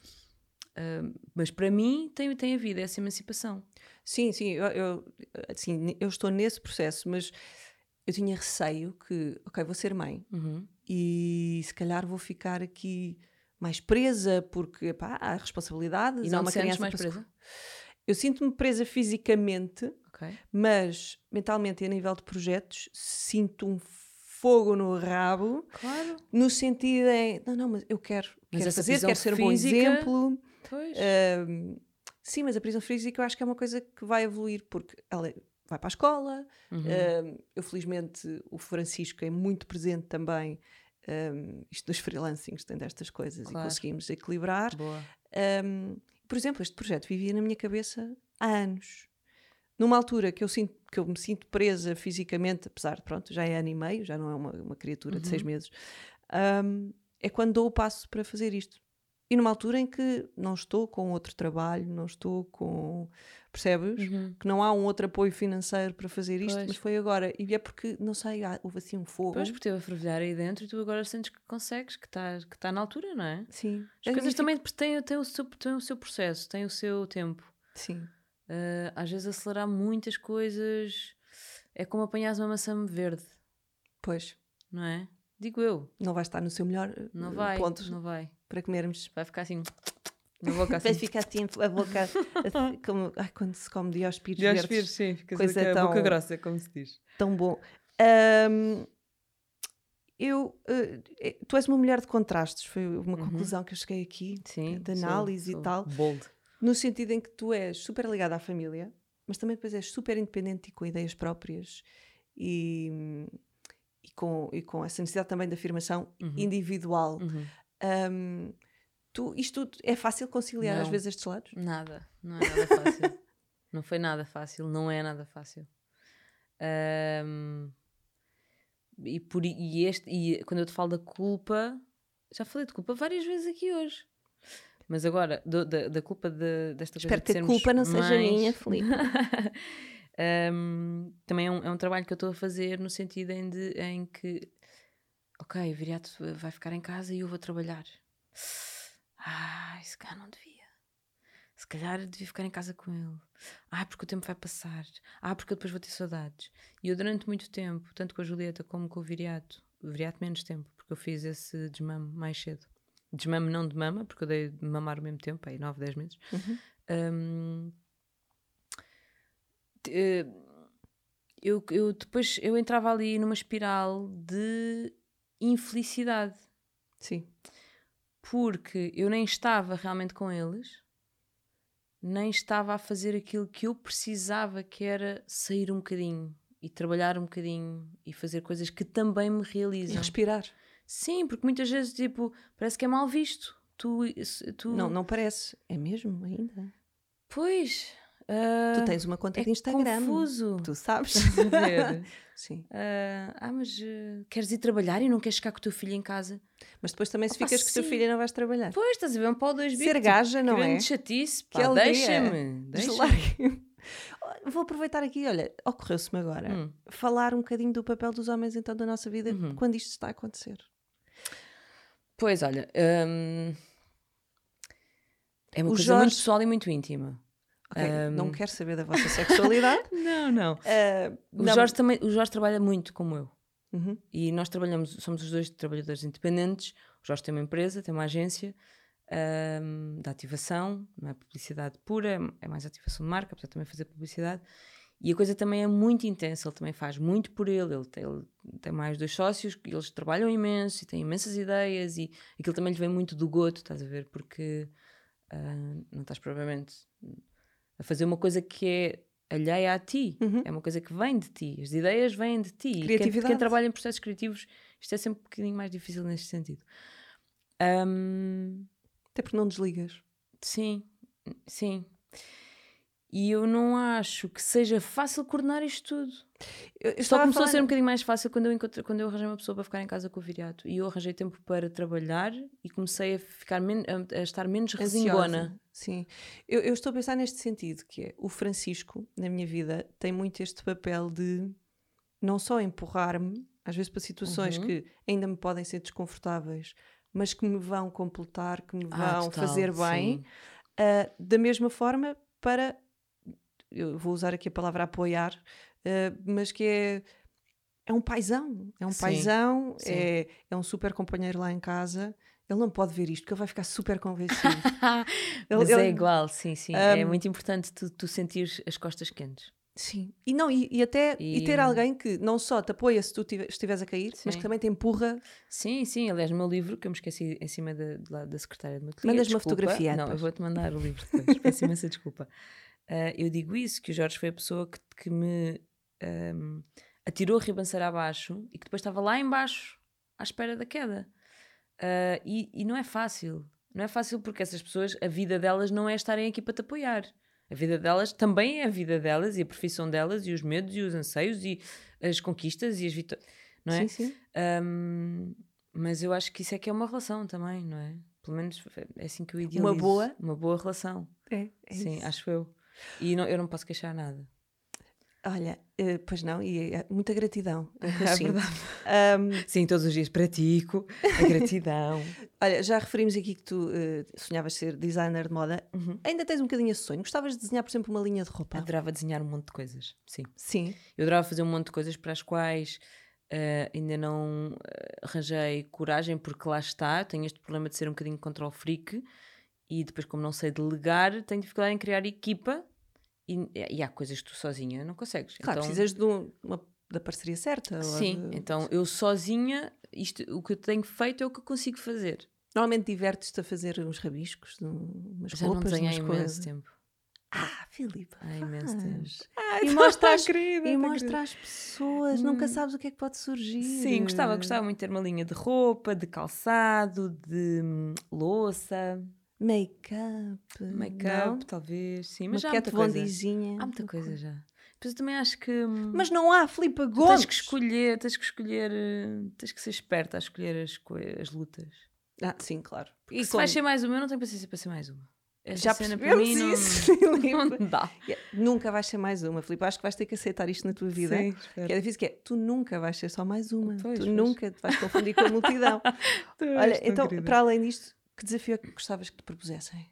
ah, mas para mim tem, tem havido essa emancipação. Sim, sim, eu, eu, assim, eu estou nesse processo, mas eu tinha receio que, ok, vou ser mãe Uhum. e se calhar vou ficar aqui mais presa porque pá, há responsabilidades, E há não uma te sentes criança mais presa? Eu sinto-me presa fisicamente, Ok. mas mentalmente e a nível de projetos sinto um fogo no rabo, Claro. no sentido em, não, não, mas eu quero, Mas quero fazer, quero ser um bom exemplo. Pois. Ahm, sim, mas a prisão física eu acho que é uma coisa que vai evoluir, porque ela é- vai para a escola. Uhum. ahm, eu, felizmente, o Francisco é muito presente também. Ahm, isto dos freelancings tem destas coisas Claro. e conseguimos equilibrar. Um, por exemplo, este projeto vivia na minha cabeça há anos. Numa altura que eu, sinto, que eu me sinto presa fisicamente, apesar de, pronto, já é ano e meio, já não é uma, uma criatura de seis meses, um, é quando dou o passo para fazer isto. E numa altura em que não estou com outro trabalho, não estou com. Percebes? Uhum. Que não há um outro apoio financeiro para fazer isto, Pois. mas foi agora. E é porque, não sei, houve assim um fogo. Pois, porque teve a fervilhar aí dentro e tu agora sentes que consegues, que está que tá na altura, não é? Sim. As coisas também têm, têm, o seu, têm o seu processo, têm o seu tempo. Sim. Ah, às vezes acelerar muitas coisas é como apanhar uma maçã verde, Pois. não é? Digo eu, Não vai estar no seu melhor eh, não vai, ponto não vai. para comermos Vai ficar assim na boca Vai assim. ficar tempo a boca assim, como, ai, quando se come diospires verdes, Diospires, sim, fica Coisa a tão- boca grossa, como se diz. tão bom. Ahm, eu, eh, tu és uma mulher de contrastes, foi uma conclusão que eu cheguei aqui, Uhum. Sim, de sou- análise sou e tal, Bold. no sentido em que tu és super ligada à família, mas também depois és super independente e com ideias próprias e, e, com, e com essa necessidade também de afirmação individual. Uhum. Ahm, tu, isto tudo é fácil conciliar às Não. vezes estes lados? Nada, não é nada fácil. não foi nada fácil, não é nada fácil. Ahm, e, por, e, este, e quando eu te falo da culpa, já falei de culpa várias vezes aqui hoje. Mas agora, do- da, da culpa de, desta coisa Espero que a culpa não seja minha, Filipe. Ahm, também é um, é um trabalho que eu estou a fazer no sentido em, de, em que, ok, o viriato vai ficar em casa e eu vou trabalhar. Ai, se calhar não devia. Se calhar devia ficar em casa com ele. Ah, porque o tempo vai passar. Ah, porque eu depois vou ter saudades. E eu durante muito tempo, tanto com a Julieta como com o viriato, o viriato menos tempo, porque eu fiz esse desmame mais cedo. Desmame não de mama, porque eu dei de mamar ao mesmo tempo, aí 9, 10 meses. Hum, te- eh, eu, eu depois eu entrava ali numa espiral de infelicidade Sim. porque eu nem estava realmente com eles nem estava a fazer aquilo que eu precisava que era sair um bocadinho e trabalhar um bocadinho e fazer coisas que também me E realizam respirar. sim, porque muitas vezes tipo, parece que é mal visto tu, tu Não, não parece. É mesmo ainda. pois ah, tu tens uma conta é de Instagram. confuso Tu sabes. Sim. Ah, ah, mas ah, queres ir trabalhar e não queres ficar com o teu filho em casa? Mas depois também se Opa, ficas com o teu sim. filho e não vais trabalhar. Pois, estás a ver um pau dois bicos. Ser gaja, não grande é? chatice, Que pá, alegria. deixa-me. Deixa Deslargue. Vou aproveitar aqui, olha, ocorreu-se-me agora Hum. falar um bocadinho do papel dos homens então da nossa vida Uhum. quando isto está a acontecer. Pois, olha, hum, é uma O coisa Jorge- muito pessoal e muito íntima. Ok, Hum. Não quero saber da vossa sexualidade. Não, não. Ah, O não- Jorge, também, o Jorge trabalha muito como eu. Uhum. E nós trabalhamos, somos os dois trabalhadores independentes. O Jorge tem uma empresa, tem uma agência hum, de ativação, não é publicidade pura, é mais ativação de marca, apesar de também fazer publicidade. E a coisa também é muito intensa, ele também faz muito por ele, ele tem, ele tem mais dois sócios, eles trabalham imenso e têm imensas ideias e aquilo também lhe vem muito do goto, estás a ver? Porque ah, não estás provavelmente a fazer uma coisa que é alheia a ti, Uhum. é uma coisa que vem de ti, as ideias vêm de ti. E Quem, Criatividade. quem trabalha em processos criativos, isto é sempre um bocadinho mais difícil neste sentido. Ahm, Até porque não desligas. sim, sim. E eu não acho que seja fácil coordenar isto tudo. Eu, eu Só começou a, falar- ser um bocadinho mais fácil quando eu, encontrei, quando eu arranjei uma pessoa para ficar em casa com o viriato. E eu arranjei tempo para trabalhar e comecei a, ficar a, a estar menos resingona. Sim. Eu, eu estou a pensar neste sentido, que é o Francisco, na minha vida, tem muito este papel de não só empurrar-me, às vezes para situações Uhum. que ainda me podem ser desconfortáveis, mas que me vão completar, que me Ah, vão total, fazer bem, ah, da mesma forma para, eu vou usar aqui a palavra apoiar, ah, mas que é, é um paizão, é um Sim, paizão, sim. é, é um super companheiro lá em casa. Ele não pode ver isto, porque ele vai ficar super convencido. Ele- Mas ele- é igual, sim, sim. é muito importante tu, tu sentires as costas quentes. Sim. E, não, e, e até e... e... ter alguém que não só te apoia se tu estiveres a cair, sim. mas que também te empurra. Sim, sim. Aliás, no meu livro, que eu me esqueci em cima da, da, da secretária de meu Mandas uma fotografia. Não, depois. eu vou-te mandar o livro depois. Peço imensa desculpa. Uh, eu digo isso, que o Jorge foi a pessoa que, que me um, atirou a ribanceira abaixo e que depois estava lá embaixo, à espera da queda. Uh, e, e não é fácil. Não é fácil porque essas pessoas, a vida delas não é estarem aqui para te apoiar. A vida delas também é a vida delas e a profissão delas e os medos e os anseios e as conquistas e as vitórias. Não é? Sim, sim. Um, mas eu acho que isso é que é uma relação também, não é? Pelo menos é assim que eu idealizo. Uma boa? Uma boa relação. É, é Sim, isso. acho eu. E não, eu não posso queixar nada. Olha, uh, pois não, e é muita gratidão. É, é. Um, Sim, todos os dias pratico a gratidão. Olha, já referimos aqui que tu uh, sonhavas ser designer de moda. Uhum. Ainda tens um bocadinho esse sonho? Gostavas de desenhar, por exemplo, uma linha de roupa? Adorava desenhar um monte de coisas, sim. Sim. Eu adorava fazer um monte de coisas para as quais uh, ainda não arranjei coragem, porque lá está, tenho este problema de ser um bocadinho control freak e depois, como não sei delegar, tenho dificuldade em criar equipa e, e há coisas que tu sozinha não consegues. Claro, então, precisas de uma, da parceria certa. Sim, de... então eu sozinha, isto, o que eu tenho feito é o que eu consigo fazer. Normalmente divertes-te a fazer uns rabiscos, umas Já roupas, não umas há coisas. tempo. Ah, Filipe. Há imenso tempo. Ah, e mostra, às, querida, e mostra às pessoas, hum. nunca sabes o que é que pode surgir. Sim, gostava, gostava muito de ter uma linha de roupa, de calçado, de hum, louça. Make-up. Make-up, talvez, sim. Mas uma já há muita coisa. Há muita coisa já. Depois eu também acho que. Hum, mas não há Filipe Gomes. Tens que escolher, tens que escolher, eh, tens que ser esperta a escolher as, as lutas. Ah, sim, claro. Porque e se como... vais ser mais uma, eu não tenho paciência para ser mais uma. Esta Já cena para mim não, isso, não, não dá. Yeah. Nunca vais ser mais uma, Filipe. Acho que vais ter que aceitar isto na tua vida. Sim, que é difícil, que é tu nunca vais ser só mais uma. Pois, tu pois. nunca te vais confundir com a multidão. Olha, então, querida. para além disto, que desafio é que gostavas que te propusessem?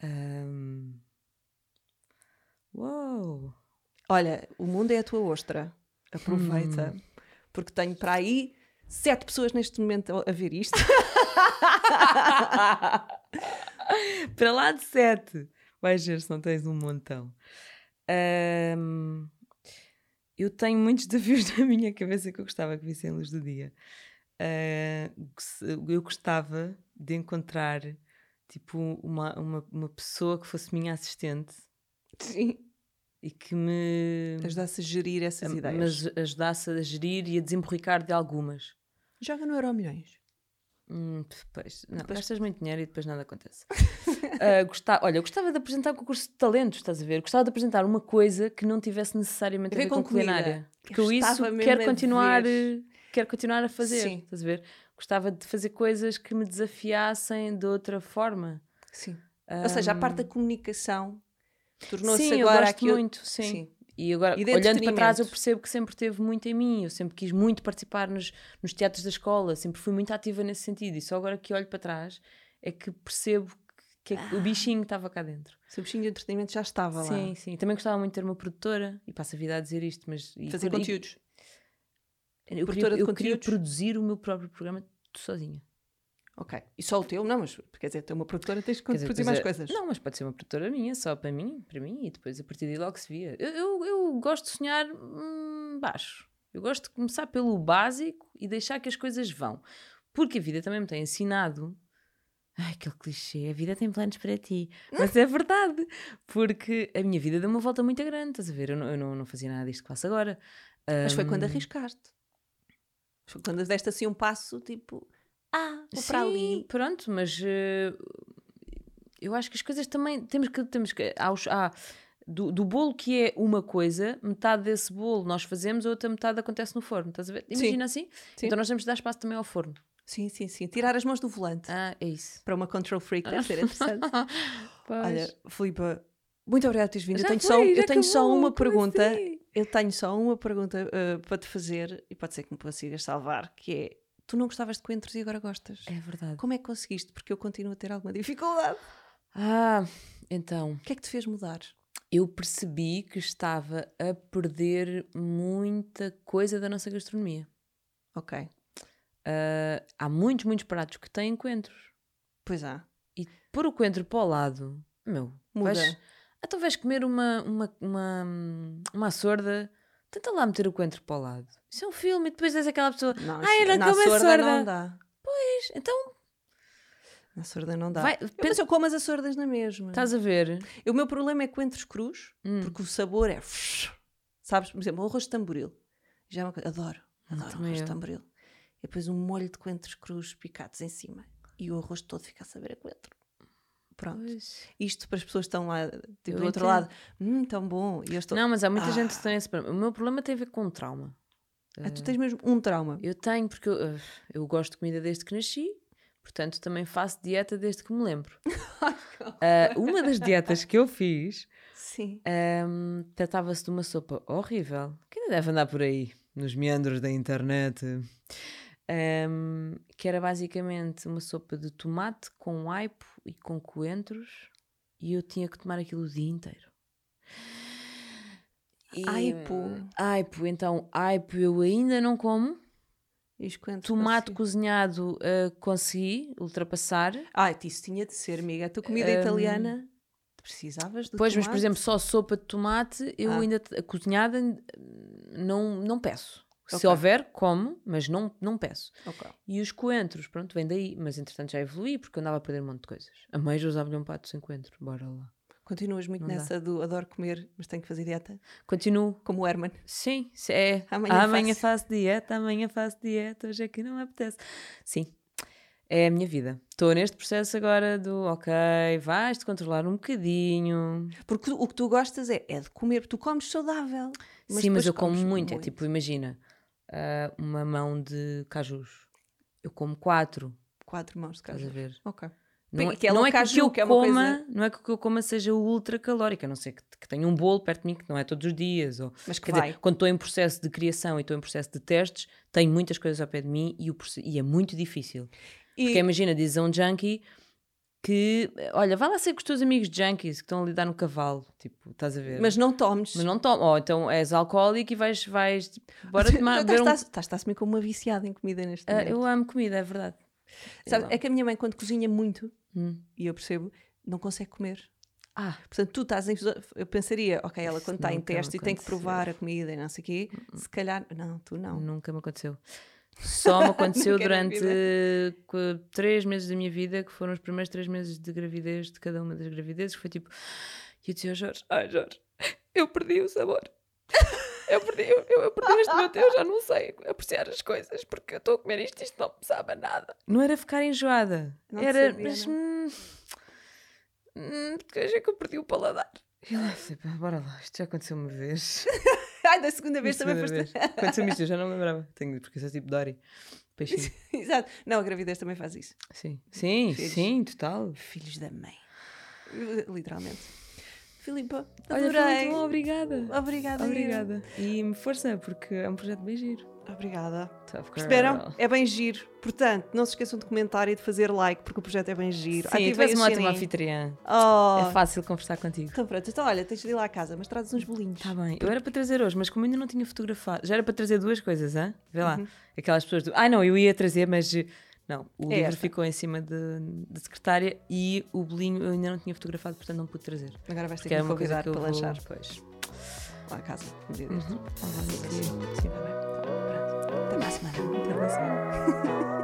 Um... Uou! Olha, o mundo é a tua ostra. Aproveita. Hum. Porque tenho para aí sete pessoas neste momento a ver isto. para lá de sete. Vais ver se não tens um montão. Um, eu tenho muitos desafios na minha cabeça que eu gostava que vissem luz do dia. Uh, eu gostava de encontrar tipo uma, uma, uma pessoa que fosse minha assistente. Sim. E que me ajudasse a gerir essas a, ideias. Mas ajudasse a gerir e a desemborricar de algumas. Joga no Euro Milhões. Hum, depois, não, depois... gastas muito dinheiro e depois nada acontece. uh, olha, eu gostava de apresentar um concurso de talentos, estás a ver? Gostava de apresentar uma coisa que não tivesse necessariamente a ver, com, com culinária. Porque eu, eu isso quero continuar, quero continuar a fazer, Sim. estás a ver? Gostava de fazer coisas que me desafiassem de outra forma. Sim. Um... Ou seja, a parte da comunicação tornou-se agora eu gosto aquilo... muito, sim. sim. E agora, e olhando para trás, eu percebo que sempre teve muito em mim. Eu sempre quis muito participar nos, nos teatros da escola, sempre fui muito ativa nesse sentido. E só agora que olho para trás é que percebo que, ah. o bichinho estava cá dentro. O bichinho de entretenimento já estava sim, lá. Sim, sim. Também gostava muito de ter uma produtora, e passo a vida a dizer isto, mas. Fazer conteúdos. Eu, queria, eu queria produzir o meu próprio programa sozinha. Ok. E só o teu? Não, mas quer dizer, ter uma produtora tens que dizer, produzir mais é, coisas. Não, mas pode ser uma produtora minha, só para mim, para mim, e depois a partir de logo se via. Eu, eu, eu gosto de sonhar hum, baixo. Eu gosto de começar pelo básico e deixar que as coisas vão. Porque a vida também me tem ensinado. Ai, aquele clichê, a vida tem planos para ti. Mas é verdade, porque a minha vida deu uma volta muito grande, estás a ver? Eu não, eu não, não fazia nada disto que faço agora. Mas foi quando arriscaste. Quando deste assim um passo, tipo, ah, vou Sim, para ali. Pronto, mas uh, eu acho que as coisas também temos que. Temos que aos, ah, do, do bolo que é uma coisa, metade desse bolo nós fazemos, a outra metade acontece no forno. Estás a ver? Imagina sim. assim? Sim. Então nós temos de dar espaço também ao forno. Sim, sim, sim. Tirar as mãos do volante. Ah, é isso. Para uma control freak deve ser interessante. Olha, Filipa, muito obrigada por teres vindo. eu tenho, foi, só, eu tenho só uma pergunta. Assim? Eu tenho só uma pergunta uh, para te fazer e pode ser que me consigas salvar, que é tu não gostavas de coentros e agora gostas. É verdade. Como é que conseguiste? Porque eu continuo a ter alguma dificuldade. Ah, então. O que é que te fez mudar? Eu percebi que estava a perder muita coisa da nossa gastronomia. Ok. Uh, há muitos, muitos pratos que têm coentros. Pois há. E pôr o coentro para o lado, meu, muda. Vais, Então vais comer uma, uma, uma, uma sorda, tenta lá meter o coentro para o lado. Isso é um filme e depois és aquela pessoa. Não, Ai, era na como a sorda sorda. não dá. Pois, então Na sorda não dá. vai, Eu- pensa- Mas eu como as açordas na mesma. estás a ver? O meu problema é coentros crus, Hum. porque o sabor é. Sabes, por exemplo, o arroz de tamboril. Já é uma coisa. Adoro. Adoro também arroz de tamboril. E depois um molho de coentros crus picados em cima. E o arroz todo fica a saber a coentro. Pronto. Pois. Isto para as pessoas que estão lá tipo, do outro entendo. lado. Hum, tão bom. E eu estou. Não, mas há muita Ah. gente que tem esse problema. O meu problema tem a ver com trauma. Ah, tu tens mesmo um trauma. Eu tenho, porque eu, uh, eu gosto de comida desde que nasci, portanto também faço dieta desde que me lembro. Uh, uma das dietas que eu fiz Sim. um, tratava-se de uma sopa horrível, que ainda deve andar por aí, nos meandros da internet, um, que era basicamente uma sopa de tomate com aipo e com coentros, e eu tinha que tomar aquilo o dia inteiro. E, Aipo. Aipo, então aipo eu ainda não como. Tomate assim. cozinhado uh, consegui ultrapassar. Ah, isso tinha de ser, amiga. A tua comida Hum. italiana, precisavas do Pois, mas por tomate? exemplo, só sopa de tomate, eu Ah. ainda cozinhada não, não peço. Se Ok. houver, como, mas não, não peço. Ok. E os coentros, pronto, vem daí, mas entretanto já evolui porque eu andava a perder um monte de coisas. Amei José um pato sem coentro, bora lá. Continuas muito Não dá. nessa do adoro comer, mas tenho que fazer dieta? Continuo. Como o Herman. Sim, se é. Amanhã Amanhã, faço. faço dieta, amanhã faço dieta, hoje é que não me apetece. Sim, é a minha vida. Estou neste processo agora do ok, vais-te controlar um bocadinho. Porque o que tu gostas é, é de comer, tu comes saudável. Sim, mas eu como comes muito. É tipo, imagina, ah, uma mão de cajus. Eu como quatro, Quatro mãos de estás caju. a ver? Ok. Não, é- que é não logo é que o que caju, eu é coma, coisa- não é que o que eu coma seja ultra calórico, a não ser que, que tenha um bolo perto de mim, que não é todos os dias. Ou, Mas que dizer, quando estou em processo de criação e estou em processo de testes, tenho muitas coisas ao pé de mim e, o e é muito difícil. E- Porque imagina, diz a um junkie que, olha, vai lá ser com os teus amigos junkies que estão a lidar no cavalo, tipo, estás a ver? Mas não tomes. Mas não toma, ou então és alcoólico e vais, vais tipo, bora tomar. Beber um- estás, estás, estás como uma viciada em comida neste Ah, momento. eu amo comida, é verdade. Sabe, é que a minha mãe, quando cozinha muito, Hum. e eu percebo, não consegue comer. Ah, Portanto, tu estás em. Eu pensaria, ok, ela quando está em teste e tem que provar a comida e não sei o quê, se calhar. Não, tu não. nunca me aconteceu. Só me aconteceu durante três meses da minha vida, que foram os primeiros três meses de gravidez de cada uma das gravidezes, que foi tipo, e eu dizia ao Jorge, ai Jorge, eu perdi o sabor. Eu perdi, eu, eu perdi este meu Deus, já não sei apreciar as coisas, porque eu estou a comer isto e isto não me sabe nada. Não era ficar enjoada, Não era, sabia, mas, hum, hum, é que eu perdi o paladar. E eu lá, pá, bora lá, isto já aconteceu uma vez. Ai, da segunda vez Da também segunda foste. Aconteceu-me isto, eu já não me lembrava. Tenho, porque eu sou tipo Dory. Peixinho. Exato. Não, a gravidez também faz isso. Sim, sim, Filhos. sim, total. Filhos da mãe. Literalmente. Filipa, Olha, foi adorei. muito bom, obrigada. Obrigada. Obrigada. E força, porque é um projeto bem giro. Obrigada. Perceberam? É bem giro. Portanto, não se esqueçam de comentar e de fazer like, porque o projeto é bem giro. Sim, tu és uma ótima anfitriã. Oh. É fácil conversar contigo. Então pronto, então olha, tens de ir lá à casa, mas trazes uns bolinhos. Tá bem. Eu era para trazer hoje, mas como ainda não tinha fotografado, já era para trazer duas coisas, hã? Vê lá. Uhum. Aquelas pessoas do. Ah, não, eu ia trazer, mas. Não, o É livro esta. ficou em cima da secretária e o bolinho eu ainda não tinha fotografado, portanto não pude trazer. Agora vais ter que é me convidar para vou... lanchar Pois. Lá à casa. Um. Uhum. Sim, tá bem. Tá bom, pronto. Até para a semana. Até a próxima.